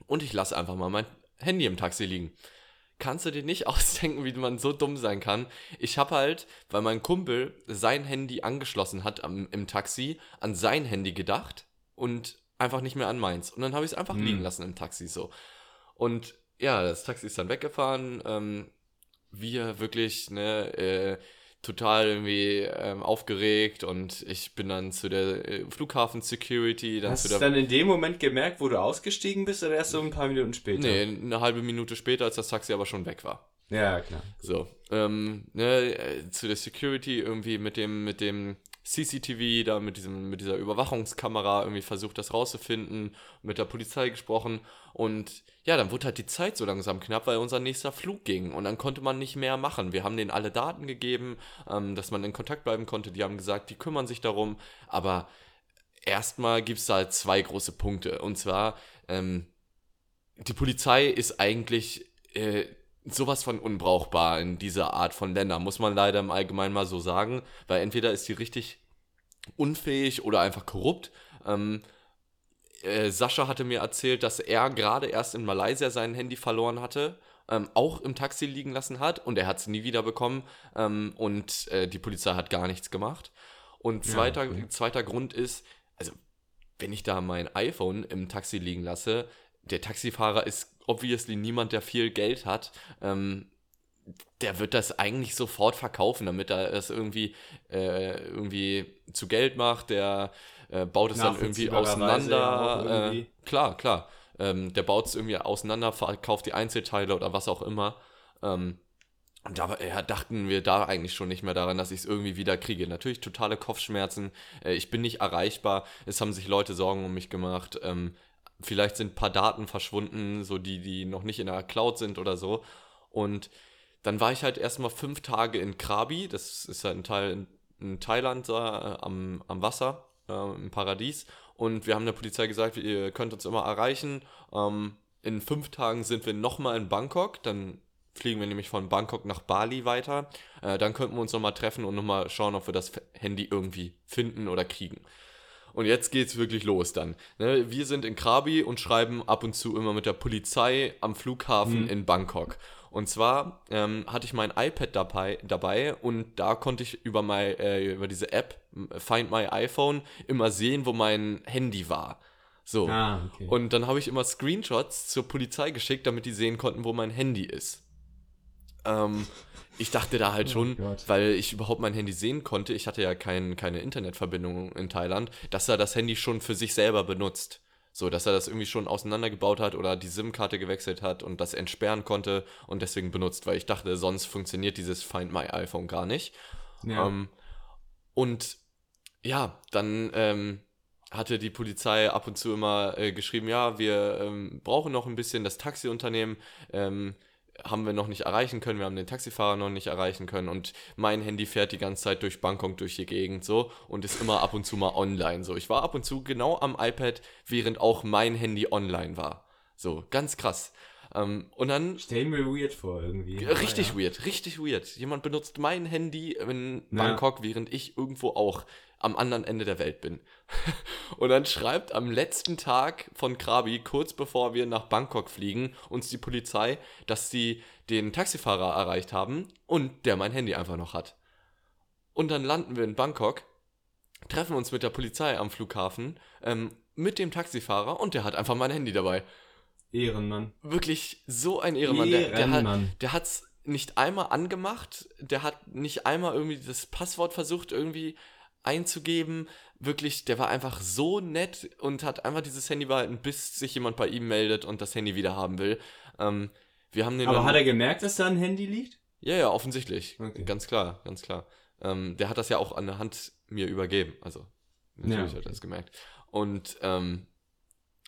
und ich lasse einfach mal mein Handy im Taxi liegen. Kannst du dir nicht ausdenken, wie man so dumm sein kann? Ich habe halt, weil mein Kumpel sein Handy angeschlossen hat am, im Taxi, an sein Handy gedacht und einfach nicht mehr an meins. Und dann habe ich es einfach Hm. liegen lassen im Taxi so. Und ja, das Taxi ist dann weggefahren. Ähm, wir wirklich, ne, äh, total irgendwie ähm, aufgeregt und ich bin dann zu der äh, Flughafen-Security, dann Hast du es dann in dem Moment gemerkt, wo du ausgestiegen bist, oder erst so ein paar Minuten später? Nee, eine halbe Minute später, als das Taxi aber schon weg war. Ja, klar. So, ähm, ne, äh, zu der Security irgendwie mit dem, mit dem CCTV, da mit diesem, mit dieser Überwachungskamera irgendwie versucht, das rauszufinden, mit der Polizei gesprochen. Und ja, dann wurde halt die Zeit so langsam knapp, weil unser nächster Flug ging. Und dann konnte man nicht mehr machen. Wir haben denen alle Daten gegeben, ähm, dass man in Kontakt bleiben konnte. Die haben gesagt, die kümmern sich darum, aber erstmal gibt es da halt zwei große Punkte. Und zwar, ähm, die Polizei ist eigentlich äh, sowas von unbrauchbar in dieser Art von Ländern, muss man leider im Allgemeinen mal so sagen, weil entweder ist die richtig unfähig oder einfach korrupt. Ähm, äh, Sascha hatte mir erzählt, dass er gerade erst in Malaysia sein Handy verloren hatte, ähm, auch im Taxi liegen lassen hat und er hat es nie wieder bekommen ähm, und äh, die Polizei hat gar nichts gemacht. Und Ja, zweiter, okay. zweiter Grund ist, also wenn ich da mein iPhone im Taxi liegen lasse, der Taxifahrer ist obviously niemand, der viel Geld hat. Ähm, der wird das eigentlich sofort verkaufen, damit er es irgendwie, äh, irgendwie zu Geld macht. Der äh, baut es dann irgendwie Nachvollziehbarerweise ja auseinander. irgendwie. äh, klar, klar. Ähm, der baut es irgendwie auseinander, verkauft die Einzelteile oder was auch immer. Ähm, und da ja, dachten wir da eigentlich schon nicht mehr daran, dass ich es irgendwie wieder kriege. Natürlich totale Kopfschmerzen. Äh, ich bin nicht erreichbar. Es haben sich Leute Sorgen um mich gemacht. Ähm, vielleicht sind ein paar Daten verschwunden, so die, die noch nicht in der Cloud sind oder so. Und dann war ich halt erstmal fünf Tage in Krabi, das ist halt ein Teil in, Thailand da, äh, am, am Wasser, äh, im Paradies. Und wir haben der Polizei gesagt, ihr könnt uns immer erreichen. Ähm, in fünf Tagen sind wir nochmal in Bangkok, dann fliegen wir nämlich von Bangkok nach Bali weiter. Äh, dann könnten wir uns nochmal treffen und nochmal schauen, ob wir das Handy irgendwie finden oder kriegen. Und jetzt geht's wirklich los dann. Ne? Wir sind in Krabi und schreiben ab und zu immer mit der Polizei am Flughafen mhm. in Bangkok. Und zwar ähm, hatte ich mein iPad dabei, dabei und da konnte ich über, my, äh, über diese App Find My iPhone immer sehen, wo mein Handy war. So. Ah, okay. Und dann habe ich immer Screenshots zur Polizei geschickt, damit die sehen konnten, wo mein Handy ist. Ähm, ich dachte da halt oh schon, oh weil ich überhaupt mein Handy sehen konnte, ich hatte ja kein, keine Internetverbindung in Thailand, dass er das Handy schon für sich selber benutzt. So, dass er das irgendwie schon auseinandergebaut hat oder die SIM-Karte gewechselt hat und das entsperren konnte und deswegen benutzt, weil ich dachte, sonst funktioniert dieses Find My iPhone gar nicht. Ja. Ähm, und ja, dann ähm, hatte die Polizei ab und zu immer äh, geschrieben, ja, wir ähm, brauchen noch ein bisschen das Taxiunternehmen. Ähm, haben wir noch nicht erreichen können, wir haben den Taxifahrer noch nicht erreichen können und mein Handy fährt die ganze Zeit durch Bangkok durch die Gegend so und ist immer ab und zu mal online so. Ich war ab und zu genau am iPad, während auch mein Handy online war. So, ganz krass. Ähm, und dann. Stell mir weird vor irgendwie. Richtig ja. weird, richtig weird. Jemand benutzt mein Handy in Bangkok, ja. während ich irgendwo auch am anderen Ende der Welt bin. und dann schreibt am letzten Tag von Krabi, kurz bevor wir nach Bangkok fliegen, uns die Polizei, dass sie den Taxifahrer erreicht haben und der mein Handy einfach noch hat. Und dann landen wir in Bangkok, treffen uns mit der Polizei am Flughafen, ähm, mit dem Taxifahrer und der hat einfach mein Handy dabei. Ehrenmann. Wirklich so ein Ehrenmann. Ehrenmann. Der, der, hat, es nicht einmal angemacht, der hat nicht einmal irgendwie das Passwort versucht irgendwie einzugeben. Wirklich, der war einfach so nett und hat einfach dieses Handy behalten, bis sich jemand bei ihm meldet und das Handy wieder haben will. Ähm, wir haben den Aber hat er gemerkt, dass da ein Handy liegt? Ja, ja, offensichtlich. Okay. Ganz klar, ganz klar. Ähm, der hat das ja auch an der Hand mir übergeben. Also, natürlich ja. hat er das gemerkt. Und ähm,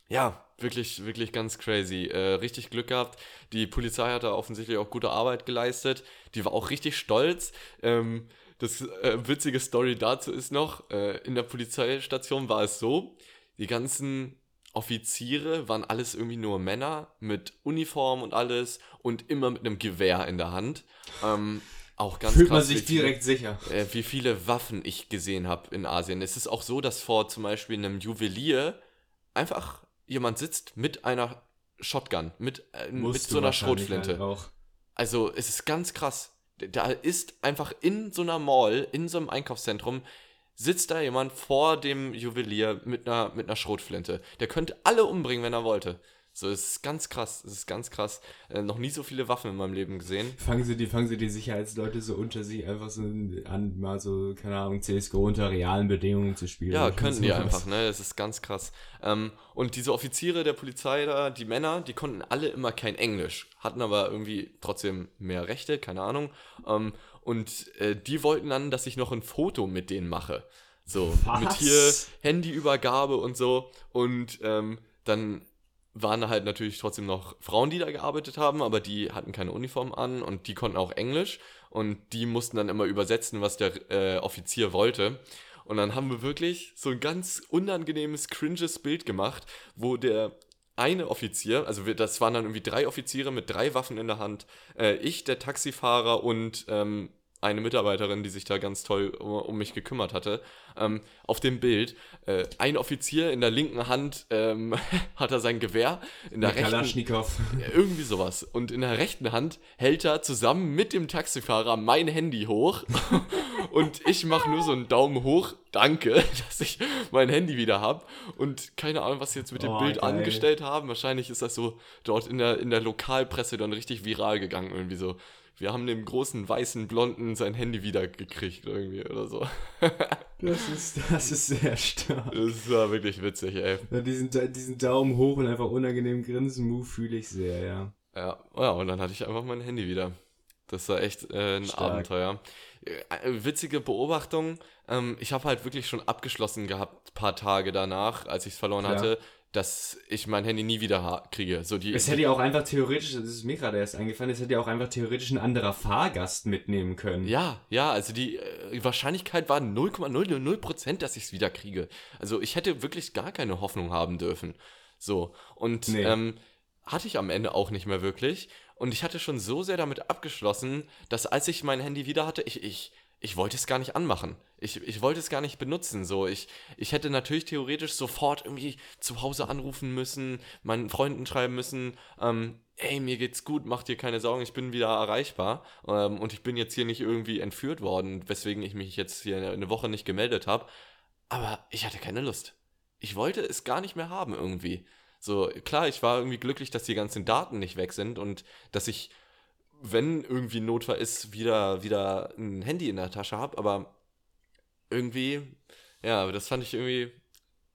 ja, wirklich, wirklich ganz crazy. Äh, richtig Glück gehabt. Die Polizei hat da offensichtlich auch gute Arbeit geleistet. Die war auch richtig stolz. Ähm, das äh, witzige Story dazu ist noch, äh, in der Polizeistation war es so, die ganzen Offiziere waren alles irgendwie nur Männer mit Uniform und alles und immer mit einem Gewehr in der Hand. Ähm, auch ganz Fühlt krass, man sich direkt sicher. Äh, wie viele Waffen ich gesehen habe in Asien. Es ist auch so, dass vor zum Beispiel einem Juwelier einfach jemand sitzt mit einer Shotgun, mit, äh, mit so einer Schrotflinte. Halt also es ist ganz krass da ist einfach in so einer Mall, in so einem Einkaufszentrum, sitzt da jemand vor dem Juwelier mit einer, mit einer Schrotflinte. Der könnte alle umbringen, wenn er wollte. So, es ist ganz krass, es ist ganz krass. Äh, noch nie so viele Waffen in meinem Leben gesehen. Fangen sie die, fangen sie die Sicherheitsleute so unter sich einfach so an, mal so, keine Ahnung, CSGO unter realen Bedingungen zu spielen. Ja, können die einfach, ne? Es ist ganz krass. Ähm, und diese Offiziere der Polizei da, die Männer, die konnten alle immer kein Englisch, hatten aber irgendwie trotzdem mehr Rechte, keine Ahnung. Ähm, und äh, die wollten dann, dass ich noch ein Foto mit denen mache. So, Was? mit hier Handyübergabe und so. Und ähm, dann waren halt natürlich trotzdem noch Frauen, die da gearbeitet haben, aber die hatten keine Uniform an und die konnten auch Englisch und die mussten dann immer übersetzen, was der äh, Offizier wollte. Und dann haben wir wirklich so ein ganz unangenehmes, cringes Bild gemacht, wo der eine Offizier, also wir, das waren dann irgendwie drei Offiziere mit drei Waffen in der Hand, äh, ich, der Taxifahrer und ähm, eine Mitarbeiterin, die sich da ganz toll um, mich gekümmert hatte, ähm, auf dem Bild. Äh, ein Offizier in der linken Hand ähm, hat er sein Gewehr, in der, der rechten irgendwie sowas. Und in der rechten Hand hält er zusammen mit dem Taxifahrer mein Handy hoch und ich mache nur so einen Daumen hoch, danke, dass ich mein Handy wieder habe. Und keine Ahnung, was sie jetzt mit dem oh, Bild geil. angestellt haben. Wahrscheinlich ist das so dort in der, in der Lokalpresse dann richtig viral gegangen, irgendwie so wir haben dem großen weißen Blonden sein Handy wieder gekriegt irgendwie oder so. das, ist, das ist sehr stark. Das war wirklich witzig, ey. Ja, diesen, diesen Daumen hoch und einfach unangenehm grinsen-Move fühle ich sehr, ja. Ja, ja, und dann hatte ich einfach mein Handy wieder. Das war echt äh, ein Stark. Abenteuer. Äh, witzige Beobachtung. Ähm, ich habe halt wirklich schon abgeschlossen gehabt, paar Tage danach, als ich es verloren ja. hatte. Dass ich mein Handy nie wieder kriege. So die, Es hätte ja auch einfach theoretisch, das ist mir gerade erst eingefallen, es hätte ja auch einfach theoretisch ein anderer Fahrgast mitnehmen können. Ja, ja, also die äh, Wahrscheinlichkeit war 0,000%, dass ich es wieder kriege. Also ich hätte wirklich gar keine Hoffnung haben dürfen. So. Und Nee. ähm, hatte ich am Ende auch nicht mehr wirklich. Und ich hatte schon so sehr damit abgeschlossen, dass als ich mein Handy wieder hatte, ich, ich, ich wollte es gar nicht anmachen. Ich, ich wollte es gar nicht benutzen. So, ich, ich hätte natürlich theoretisch sofort irgendwie zu Hause anrufen müssen, meinen Freunden schreiben müssen, ähm, ey, mir geht's gut, mach dir keine Sorgen, ich bin wieder erreichbar. Ähm, und ich bin jetzt hier nicht irgendwie entführt worden, weswegen ich mich jetzt hier eine Woche nicht gemeldet habe. Aber ich hatte keine Lust. Ich wollte es gar nicht mehr haben irgendwie. So, klar, ich war irgendwie glücklich, dass die ganzen Daten nicht weg sind und dass ich, wenn irgendwie ein Notfall ist, wieder, wieder ein Handy in der Tasche habe, aber irgendwie, ja, das fand ich irgendwie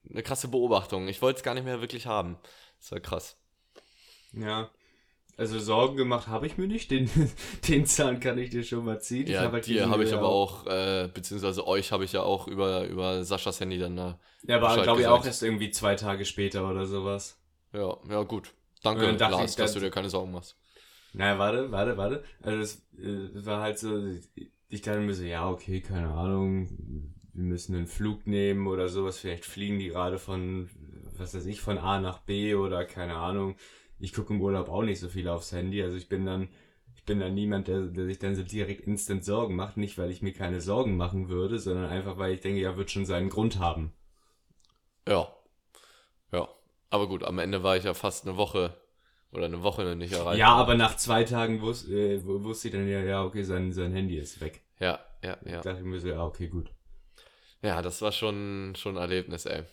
eine krasse Beobachtung. Ich wollte es gar nicht mehr wirklich haben. Das war krass. Ja. Also Sorgen gemacht habe ich mir nicht, den, den Zahn kann ich dir schon mal ziehen. Ja, halt dir habe ich aber auch, äh, beziehungsweise euch habe ich ja auch über, über Saschas Handy dann da. Ja, aber glaube ich auch erst irgendwie zwei Tage später oder sowas. Ja, ja, gut. Danke, Lars, ich, dass du dir keine Sorgen machst. Naja, warte, warte, warte. Also es äh, war halt so, ich dachte mir so, ja, okay, keine Ahnung, wir müssen einen Flug nehmen oder sowas. Vielleicht fliegen die gerade von, was weiß ich, von A nach B oder keine Ahnung. Ich gucke im Urlaub auch nicht so viel aufs Handy. Also ich bin dann, ich bin dann niemand, der, der sich dann so direkt instant Sorgen macht. Nicht, weil ich mir keine Sorgen machen würde, sondern einfach, weil ich denke, ja, wird schon seinen Grund haben. Ja. Ja. Aber gut, am Ende war ich ja fast eine Woche oder eine Woche nicht erreicht. Ja, aber nach zwei Tagen wus äh, wu- wusste ich dann ja, ja, okay, sein, sein Handy ist weg. Ja, ja, ja. Da dachte ich mir so, ja, okay, gut. Ja, das war schon, schon ein Erlebnis, ey.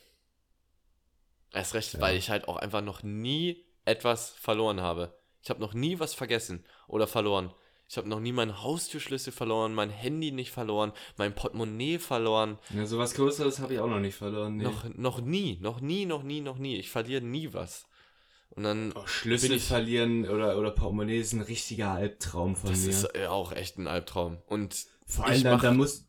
Erst recht, Ja. weil ich halt auch einfach noch nie etwas verloren habe. Ich habe noch nie was vergessen oder verloren. Ich habe noch nie meinen Haustürschlüssel verloren, mein Handy nicht verloren, mein Portemonnaie verloren. Ja, sowas Größeres habe ich auch noch nicht verloren. Nee. Noch, noch nie, noch nie, noch nie, noch nie. Ich verliere nie was. Und dann, Oh, Schlüssel ich- verlieren oder, oder Portemonnaie ist ein richtiger Albtraum von das mir. ist äh, auch echt ein Albtraum. Und Vor allem dann, mach- da muss,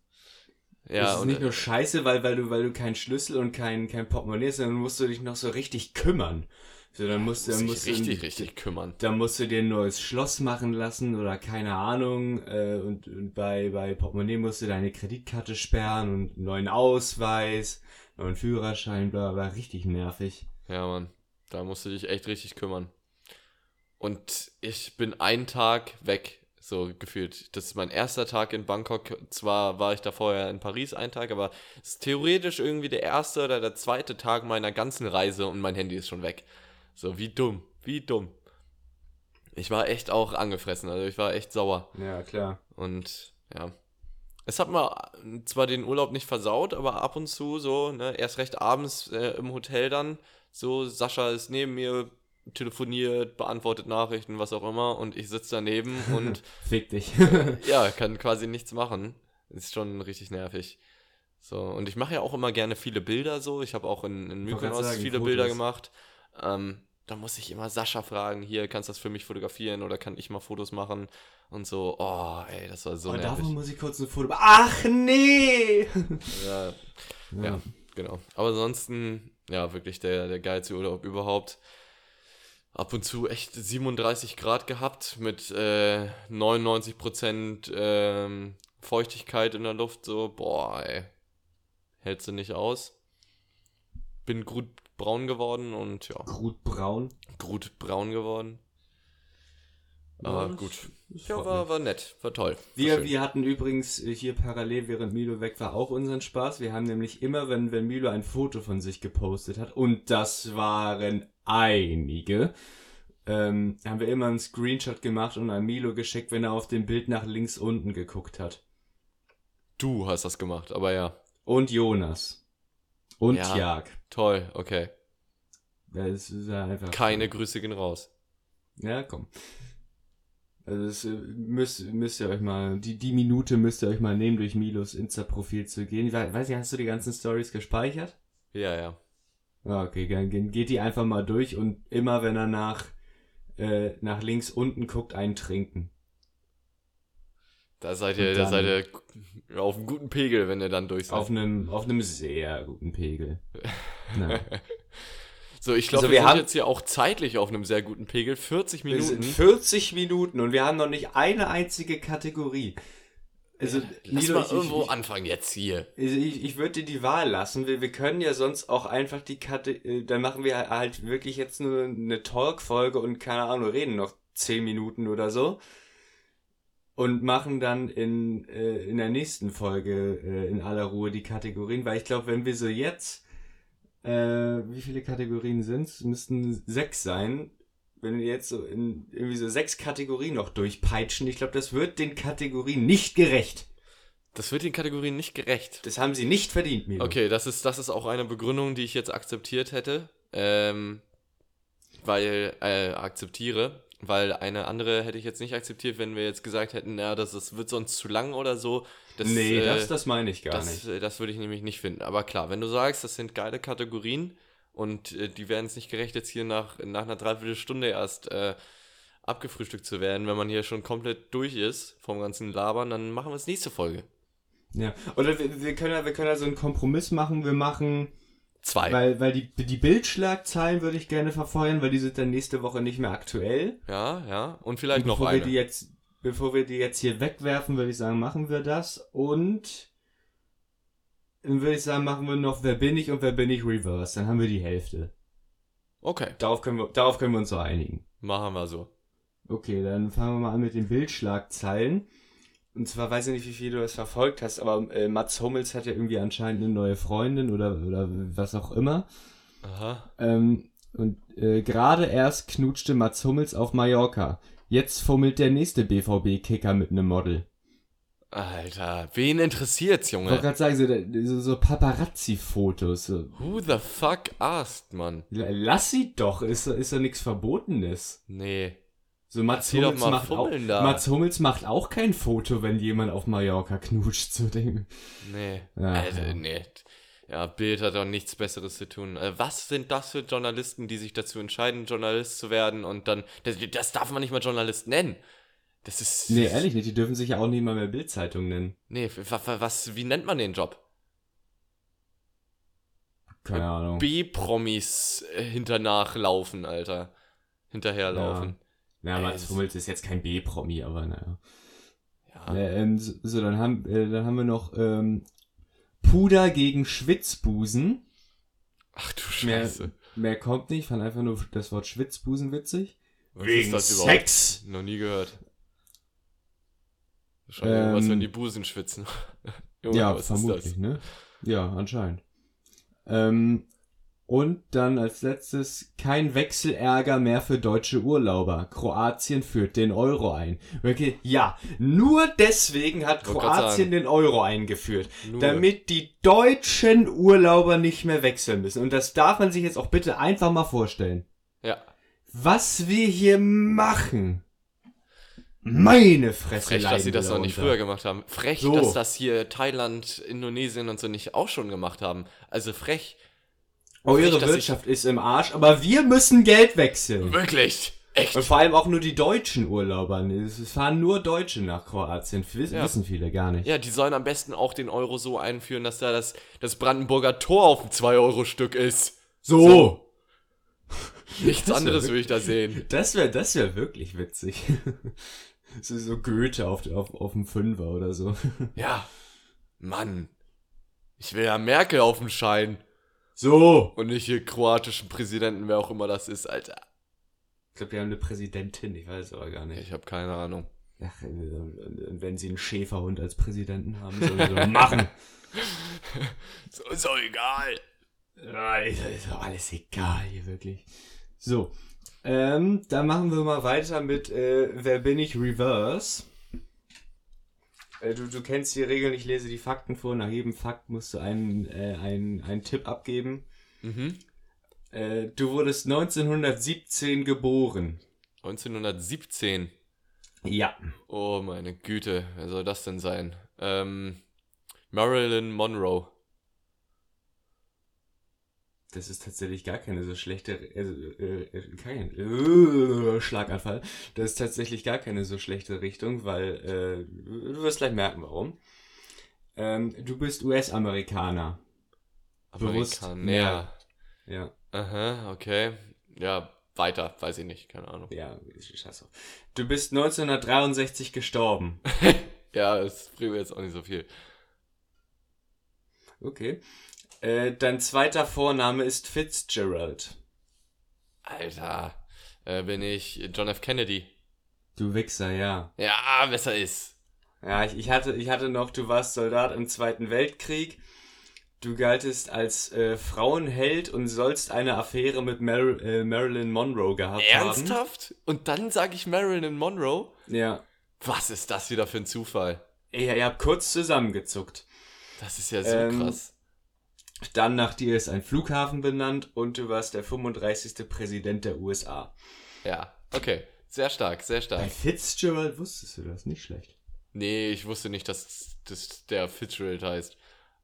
ja, das ist und, nicht nur scheiße, weil, weil du, weil du keinen Schlüssel und kein, kein Portemonnaie hast, sondern musst du dich noch so richtig kümmern. So, dann musst du, dann musst richtig, du, richtig kümmern. Da musst du dir ein neues Schloss machen lassen oder keine Ahnung. Äh, und, und bei, bei Portemonnaie musst du deine Kreditkarte sperren und einen neuen Ausweis, neuen Führerschein, bla bla, richtig nervig. Ja, Mann. Da musst du dich echt richtig kümmern. Und ich bin einen Tag weg, so gefühlt. Das ist mein erster Tag in Bangkok. Zwar war ich da vorher in Paris einen Tag, aber es ist theoretisch irgendwie der erste oder der zweite Tag meiner ganzen Reise und mein Handy ist schon weg. So, wie dumm, wie dumm. Ich war echt auch angefressen, also ich war echt sauer. Ja, klar. Und ja. Es hat mir zwar den Urlaub nicht versaut, aber ab und zu so, ne, erst recht abends äh, im Hotel dann, so, Sascha ist neben mir, telefoniert, beantwortet Nachrichten, was auch immer, und ich sitze daneben und Fick dich. ja, kann quasi nichts machen. Ist schon richtig nervig. So, und ich mache ja auch immer gerne viele Bilder so. Ich habe auch in, in Mykonos sagen, viele Fotos. Bilder gemacht. Ähm, da muss ich immer Sascha fragen, hier, kannst du das für mich fotografieren oder kann ich mal Fotos machen? Und so, oh, ey, das war so oh, nervig. davon muss ich kurz ein Foto. Ach nee! Ja, ja, genau. Aber ansonsten, ja, wirklich der, der geilste Urlaub überhaupt. Ab und zu echt 37 Grad gehabt mit äh, 99% ähm, Feuchtigkeit in der Luft. So, boah, ey. Hältst du nicht aus. Bin gut braun geworden und ja, Grutbraun. gut braun geworden. Aber das- gut. das Ja, war, war nett, war toll. War Wir, schön. wir hatten übrigens äh, hier parallel, während Milo weg war, auch unseren Spaß. Wir haben nämlich immer, wenn, wenn Milo ein Foto von sich gepostet hat, und das waren einige, ähm, haben wir immer einen Screenshot gemacht und an Milo geschickt, wenn er auf dem Bild nach links unten geguckt hat. Du hast das gemacht, aber ja. Und Jonas. Und Ja. Tjag. Toll, okay. Das ist ja einfach. Keine Grüße gehen raus. Ja, komm. Also das äh, müsst, müsst ihr euch mal, die, die Minute müsst ihr euch mal nehmen, durch Milos Insta-Profil zu gehen. Ich weiß nicht, hast du die ganzen Stories gespeichert? Ja, ja. Ah, Okay, dann ge- geht die einfach mal durch und immer wenn er nach, äh, nach links unten guckt, einen trinken. Da seid ihr, da seid ihr auf einem guten Pegel, wenn ihr dann durch seid. Auf einem, auf einem sehr guten Pegel. Na, So, ich glaube, Also wir, wir sind haben- jetzt hier auch zeitlich auf einem sehr guten Pegel. 40 Wir sind Minuten. 40 Minuten und wir haben noch nicht eine einzige Kategorie. Also, Lass Nilo, mal ich, irgendwo ich, anfangen jetzt hier. Also ich, ich würde dir die Wahl lassen. Wir, wir können ja sonst auch einfach die Kate, äh, dann machen wir halt wirklich jetzt nur eine Talk-Folge und keine Ahnung, reden noch 10 Minuten oder so. Und machen dann in, äh, in der nächsten Folge äh, in aller Ruhe die Kategorien, weil ich glaube, wenn wir so jetzt, äh, wie viele Kategorien sind's? Müssten sechs sein. Wenn wir jetzt so in irgendwie so sechs Kategorien noch durchpeitschen, ich glaube, das wird den Kategorien nicht gerecht. Das wird den Kategorien nicht gerecht. Das haben sie nicht verdient, Milo. Okay, das ist, das ist auch eine Begründung, die ich jetzt akzeptiert hätte. Ähm, weil, äh, akzeptiere. Weil eine andere hätte ich jetzt nicht akzeptiert, wenn wir jetzt gesagt hätten, ja, das, das wird sonst zu lang oder so. Das, nee, äh, das, das meine ich gar das, nicht. äh, das würde ich nämlich nicht finden. Aber klar, wenn du sagst, das sind geile Kategorien und äh, die werden es nicht gerecht, jetzt hier nach, nach einer Dreiviertelstunde erst äh, abgefrühstückt zu werden, wenn man hier schon komplett durch ist vom ganzen Labern, dann machen wir es nächste Folge. Ja. Oder wir, wir können ja, wir können ja so einen Kompromiss machen. Wir machen, Zwei. weil, weil die, die Bildschlagzeilen würde ich gerne verfeuern, weil die sind dann nächste Woche nicht mehr aktuell. ja, ja. Und vielleicht Und noch bevor eine. wir die jetzt, bevor wir die jetzt hier wegwerfen, würde ich sagen, machen wir das. Und dann würde ich sagen, machen wir noch Wer bin ich und Wer bin ich Reverse. Dann haben wir die Hälfte. okay, Darauf können wir, darauf können wir uns so einigen. machen wir so. Okay, dann fangen wir mal an mit den Bildschlagzeilen. Und zwar weiß ich nicht, wie viel du das verfolgt hast, aber äh, Mats Hummels hat ja irgendwie anscheinend eine neue Freundin oder, oder was auch immer. Aha. Ähm, und äh, gerade erst knutschte Mats Hummels auf Mallorca. Jetzt fummelt der nächste BVB-Kicker mit einem Model. Alter, wen interessiert's, Ich wollte Junge? gerade sagen, so, so, Paparazzi-Fotos. Who the fuck asked, Mann? Lass sie doch, ist, ist doch nichts Verbotenes. Nee. So Mats doch Hummels, macht auch, da. Mats Hummels macht auch kein Foto, wenn jemand auf Mallorca knutscht. So denke Nee. Ja, Alter, ja. nee. Ja, Bild hat doch nichts Besseres zu tun. Äh, Was sind das für Journalisten, die sich dazu entscheiden, Journalist zu werden und dann. Das, das darf man nicht mal Journalist nennen. Das ist. Nee, ehrlich nicht, die dürfen sich ja auch nicht mal mehr Bildzeitung nennen. Nee, wa- wa- was, wie nennt man den Job? Keine Ahnung. B-Promis äh, hinternachlaufen, Alter. Hinterherlaufen. Ja, Ey, Mats das- Hummels ist jetzt kein B-Promi, aber naja. Ja. Äh, ähm, so, so, dann haben, äh, dann haben wir noch ähm, Puder gegen Schwitzbusen. Ach du Mehr, Scheiße. mehr kommt nicht, fand einfach nur das Wort Schwitzbusen witzig. Was ist das überhaupt? Sex! Noch nie gehört. Schon Ähm, irgendwas, wenn die Busen schwitzen. Junge, ja, vermutlich, ne? Ja, anscheinend. Ähm, und dann als letztes kein Wechselärger mehr für deutsche Urlauber. Kroatien führt den Euro ein. Okay, ja, nur deswegen hat Kroatien den Euro eingeführt. Nur. Damit die deutschen Urlauber nicht mehr wechseln müssen. Und das darf man sich jetzt auch bitte einfach mal vorstellen. Ja. Was wir hier machen. Meine Fresse. Frech, dass sie das noch nicht früher gemacht haben. Frech, So. dass das hier Thailand, Indonesien und so nicht auch schon gemacht haben. Also frech. Eure ich- Wirtschaft ist im Arsch, aber wir müssen Geld wechseln. Wirklich. Echt. Und vor allem auch nur die deutschen Urlauber. Es fahren nur Deutsche nach Kroatien. Wiss, Ja. Wissen viele gar nicht. Ja, die sollen am besten auch den Euro so einführen, dass da das, das Brandenburger Tor auf dem 2-Euro-Stück ist. So. Nichts wär anderes will ich da sehen. Das wäre das wär wirklich witzig. so, so Goethe auf, auf, auf dem Fünfer oder so. Ja. Mann. Ich will ja Merkel auf dem Schein. So. Und nicht hier kroatischen Präsidenten, wer auch immer das ist, Alter. Ich glaube, wir haben eine Präsidentin, ich weiß aber gar nicht. Ich habe keine Ahnung. Ach, äh, wenn sie einen Schäferhund als Präsidenten haben, sollen sie machen. So ist doch egal. Ja, ist, ist doch alles egal hier wirklich. So, ähm, dann machen wir mal weiter mit äh, Wer bin ich Reverse. Äh, du, du kennst die Regeln, ich lese die Fakten vor. Nach jedem Fakt musst du einen, äh, einen, einen Tipp abgeben. Mhm. Äh, du wurdest 1917 geboren. 1917. Ja. Oh meine Güte, wer soll das denn sein? Ähm, Marilyn Monroe. Das ist tatsächlich gar keine so schlechte, äh, äh, kein, äh, Schlaganfall. Das ist tatsächlich gar keine so schlechte Richtung, weil, äh, du wirst gleich merken, warum. Ähm, du bist US-Amerikaner. Bewusst Amerikaner. Ja. Aha, okay. Ja, weiter, weiß ich nicht, keine Ahnung. Ja, scheiß auf. Du bist 1963 gestorben. Ja, es bringt mir jetzt auch nicht so viel. Okay. Äh, dein zweiter Vorname ist Fitzgerald. Alter, äh, bin ich John F. Kennedy. Du Wichser, ja. Ja, besser ist. Ja, ich, ich, hatte, ich hatte noch, du warst Soldat im Zweiten Weltkrieg. Du galtest als äh, Frauenheld und sollst eine Affäre mit Mar äh, Marilyn Monroe gehabt haben. Ernsthaft? Und dann sage ich Marilyn Monroe? Ja. Was ist das wieder für ein Zufall? Ihr, ihr habt kurz zusammengezuckt. Das ist ja so Ähm, krass. Dann nach dir ist ein Flughafen benannt und du warst der 35. Präsident der USA. Ja, okay. Sehr stark, sehr Bei stark. Fitzgerald wusstest du das, nicht schlecht. Nee, ich wusste nicht, dass das der Fitzgerald heißt.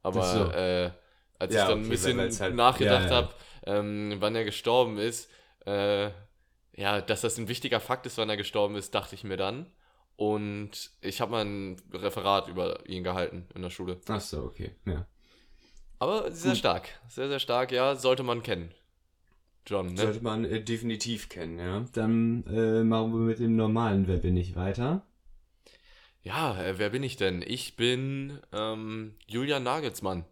Aber so. äh, als Ja, ich dann okay, ein bisschen halt- nachgedacht ja, ja. habe, ähm, wann er gestorben ist, äh, ja, dass das ein wichtiger Fakt ist, wann er gestorben ist, dachte ich mir dann. Und ich habe mal ein Referat über ihn gehalten in der Schule. Ach so, okay. Ja. Aber sehr stark. Sehr, sehr stark, ja, sollte man kennen. John, ne? Sollte man äh, definitiv kennen, ja. Dann äh, machen wir mit dem normalen Wer bin ich weiter. Ja, äh, wer bin ich denn? Ich bin ähm, Julian Nagelsmann.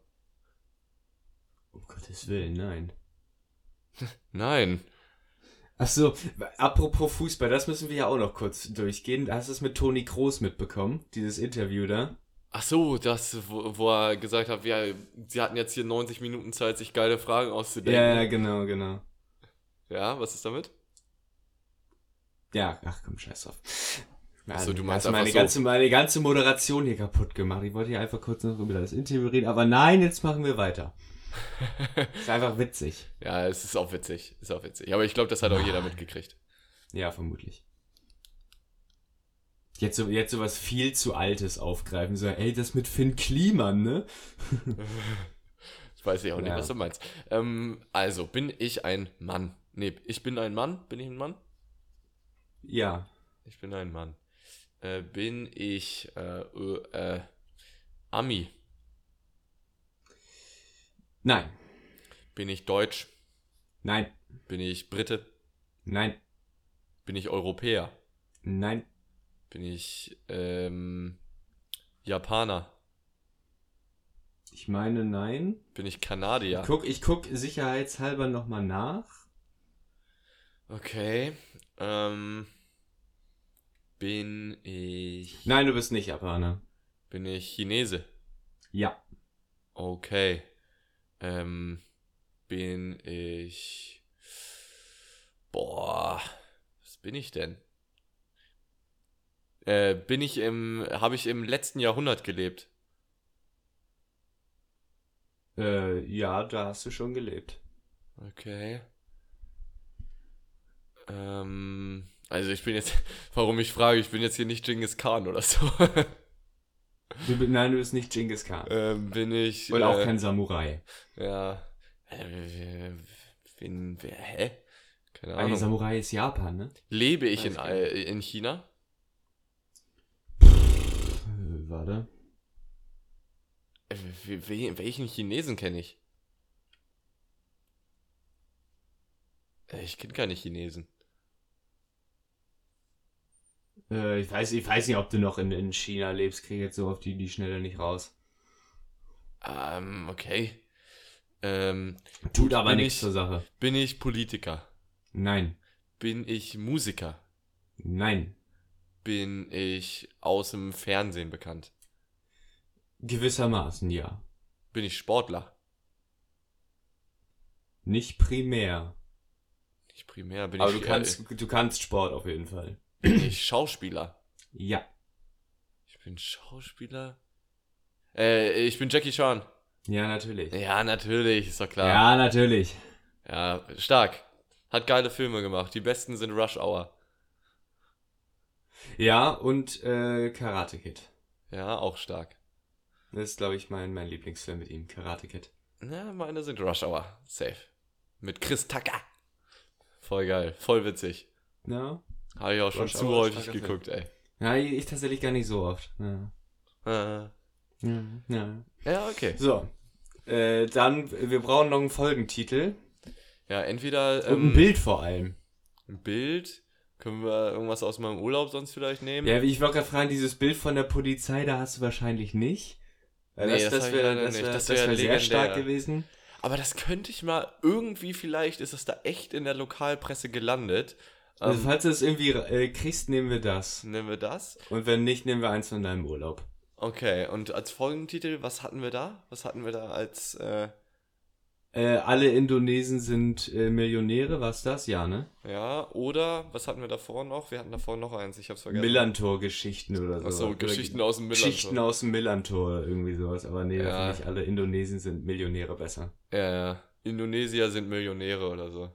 Um Gottes Willen, nein. Nein. Ach so, apropos Fußball, das müssen wir ja auch noch kurz durchgehen. Hast du es mit Toni Kroos mitbekommen, dieses Interview da? Ach so, das, wo, wo er gesagt hat, ja, sie hatten jetzt hier 90 Minuten Zeit, sich geile Fragen auszudenken. Ja, ja, genau, genau. Ja, was ist damit? Ja, ach komm, scheiß drauf. Ach so, du meinst hast meine so. ganze, meine ganze Moderation hier kaputt gemacht. Ich wollte hier einfach kurz noch über das Interview reden, aber nein, jetzt machen wir weiter. ist einfach witzig. Ja, es ist auch witzig. Ist auch witzig. Aber ich glaube, das hat auch jeder mitgekriegt. Ja, vermutlich. Jetzt, so, jetzt sowas viel zu Altes aufgreifen. So, ey, das mit Finn Kliman, ne? Das weiß ich auch nicht, Ja. was du meinst. Ähm, also, bin ich ein Mann? Nee, ich bin ein Mann? Bin ich ein Mann? Ja. Ich bin ein Mann. Äh, bin ich äh, äh, Ami? Nein. Bin ich Deutsch? Nein. Bin ich Brite? Nein. Bin ich Europäer? Nein. Bin ich ähm, Japaner? Ich meine, nein. Bin ich Kanadier? Guck, ich guck sicherheitshalber nochmal nach. Okay. Ähm, bin ich. Nein, du bist nicht Japaner. Bin ich Chinese? Ja. Okay. Ähm, bin ich. Boah. Was bin ich denn? Äh, bin ich im. Habe ich im letzten Jahrhundert gelebt? Äh, ja, da hast du schon gelebt. Okay. Ähm, also ich bin jetzt, warum ich frage, ich bin jetzt hier nicht Genghis Khan oder so. Du, nein, du bist nicht Genghis Khan. ähm, bin ich. Und auch äh, kein Samurai. Ja. Äh, bin, wer, hä? Keine Ein Ahnung. Samurai ist Japan, ne? Lebe ich in, äh, in China? Äh, warte. Äh, we- we- welchen Chinesen kenne ich? Äh, Ich kenne keine Chinesen. Äh, ich, weiß, ich weiß nicht, ob du noch in, in China lebst. Krieg jetzt so auf die, die Schnelle nicht raus. Ähm, okay. Ähm, Tut aber nichts ich- zur Sache. bin ich Politiker? Nein. Bin ich Musiker? Nein. Bin ich aus dem Fernsehen bekannt? Gewissermaßen, ja. Bin ich Sportler? Nicht primär. Nicht primär. Bin Aber ich, du kannst, du kannst Sport auf jeden Fall. Äh, bin ich Schauspieler? Ja. Ich bin Schauspieler? Äh, ich bin Jackie Chan. Ja, natürlich. Ja, natürlich, ist doch klar. Ja, natürlich. Ja, stark. Hat geile Filme gemacht. Die besten sind Rush Hour. Ja, und äh, Karate Kid. Ja, auch stark. Das ist, glaube ich, mein, mein Lieblingsfilm mit ihm, Karate Kid. Ja, meine sind Rush Hour. Safe. Mit Chris Tucker. Voll geil. Voll witzig. Ja. Habe ich auch schon Rush zu Hour, häufig geguckt, ey. Ja, ich, ich tatsächlich gar nicht so oft. Ja. Äh, Ja, ja. ja, okay. So. Äh, dann, wir brauchen noch einen Folgentitel. Ja, entweder Und ein ähm, Bild vor allem. ein Bild. Können wir irgendwas aus meinem Urlaub sonst vielleicht nehmen? Ja, ich wollte gerade fragen, dieses Bild von der Polizei, da hast du wahrscheinlich nicht. Weil Nee, das das, das wäre das wär, Das das wär wär sehr stark gewesen. Aber das könnte ich mal irgendwie vielleicht, ist es da echt in der Lokalpresse gelandet. Also Ähm, falls du es irgendwie äh, kriegst, nehmen wir das. nehmen wir das? Und wenn nicht, nehmen wir eins von deinem Urlaub. Okay, und als Folgentitel, was hatten wir da? Was hatten wir da als, äh, Äh, alle Indonesen sind äh, Millionäre, was das? Ja, ne? ja, oder, was hatten wir davor noch? Wir hatten davor noch eins, ich hab's vergessen. Millantor-Geschichten oder so. Achso, Geschichten aus dem Millantor. Geschichten aus dem Millantor, irgendwie sowas. Aber nee, Ja. finde ich alle Indonesen sind Millionäre besser. Ja, ja. Indonesier sind Millionäre oder so.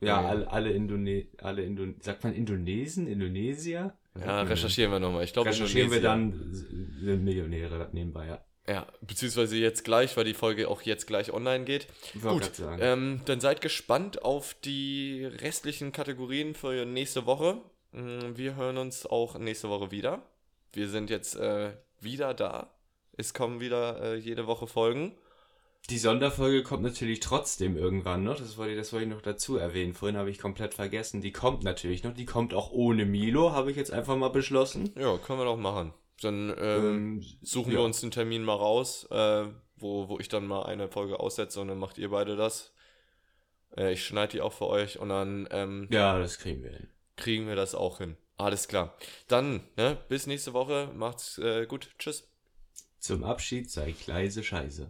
Ja, Ja. alle, alle Indone alle Indon sagt man Indonesen? Indonesier? Ja, recherchieren wir nochmal. Ich glaube, Recherchieren wir dann Millionäre nebenbei, ja. Ja, beziehungsweise jetzt gleich, weil die Folge auch jetzt gleich online geht. Wollte Gut, ähm, dann seid gespannt auf die restlichen Kategorien für nächste Woche. Mm, Wir hören uns auch nächste Woche wieder. Wir sind jetzt äh, wieder da. Es kommen wieder äh, jede Woche Folgen. Die Sonderfolge kommt natürlich trotzdem irgendwann noch. Das wollte, das wollte ich noch dazu erwähnen. Vorhin habe ich komplett vergessen. Die kommt natürlich noch. Die kommt auch ohne Milo, habe ich jetzt einfach mal beschlossen. Ja, können wir doch machen. Dann ähm, Ähm, suchen ja. wir uns einen Termin mal raus, äh, wo, wo ich dann mal eine Folge aussetze und dann macht ihr beide das. Äh, ich schneide die auch für euch und dann ähm, Ja, das kriegen wir hin. kriegen wir das auch hin. Alles klar. Dann, ne, bis nächste Woche. Macht's äh, gut. Tschüss. Zum Abschied sei leise Scheiße.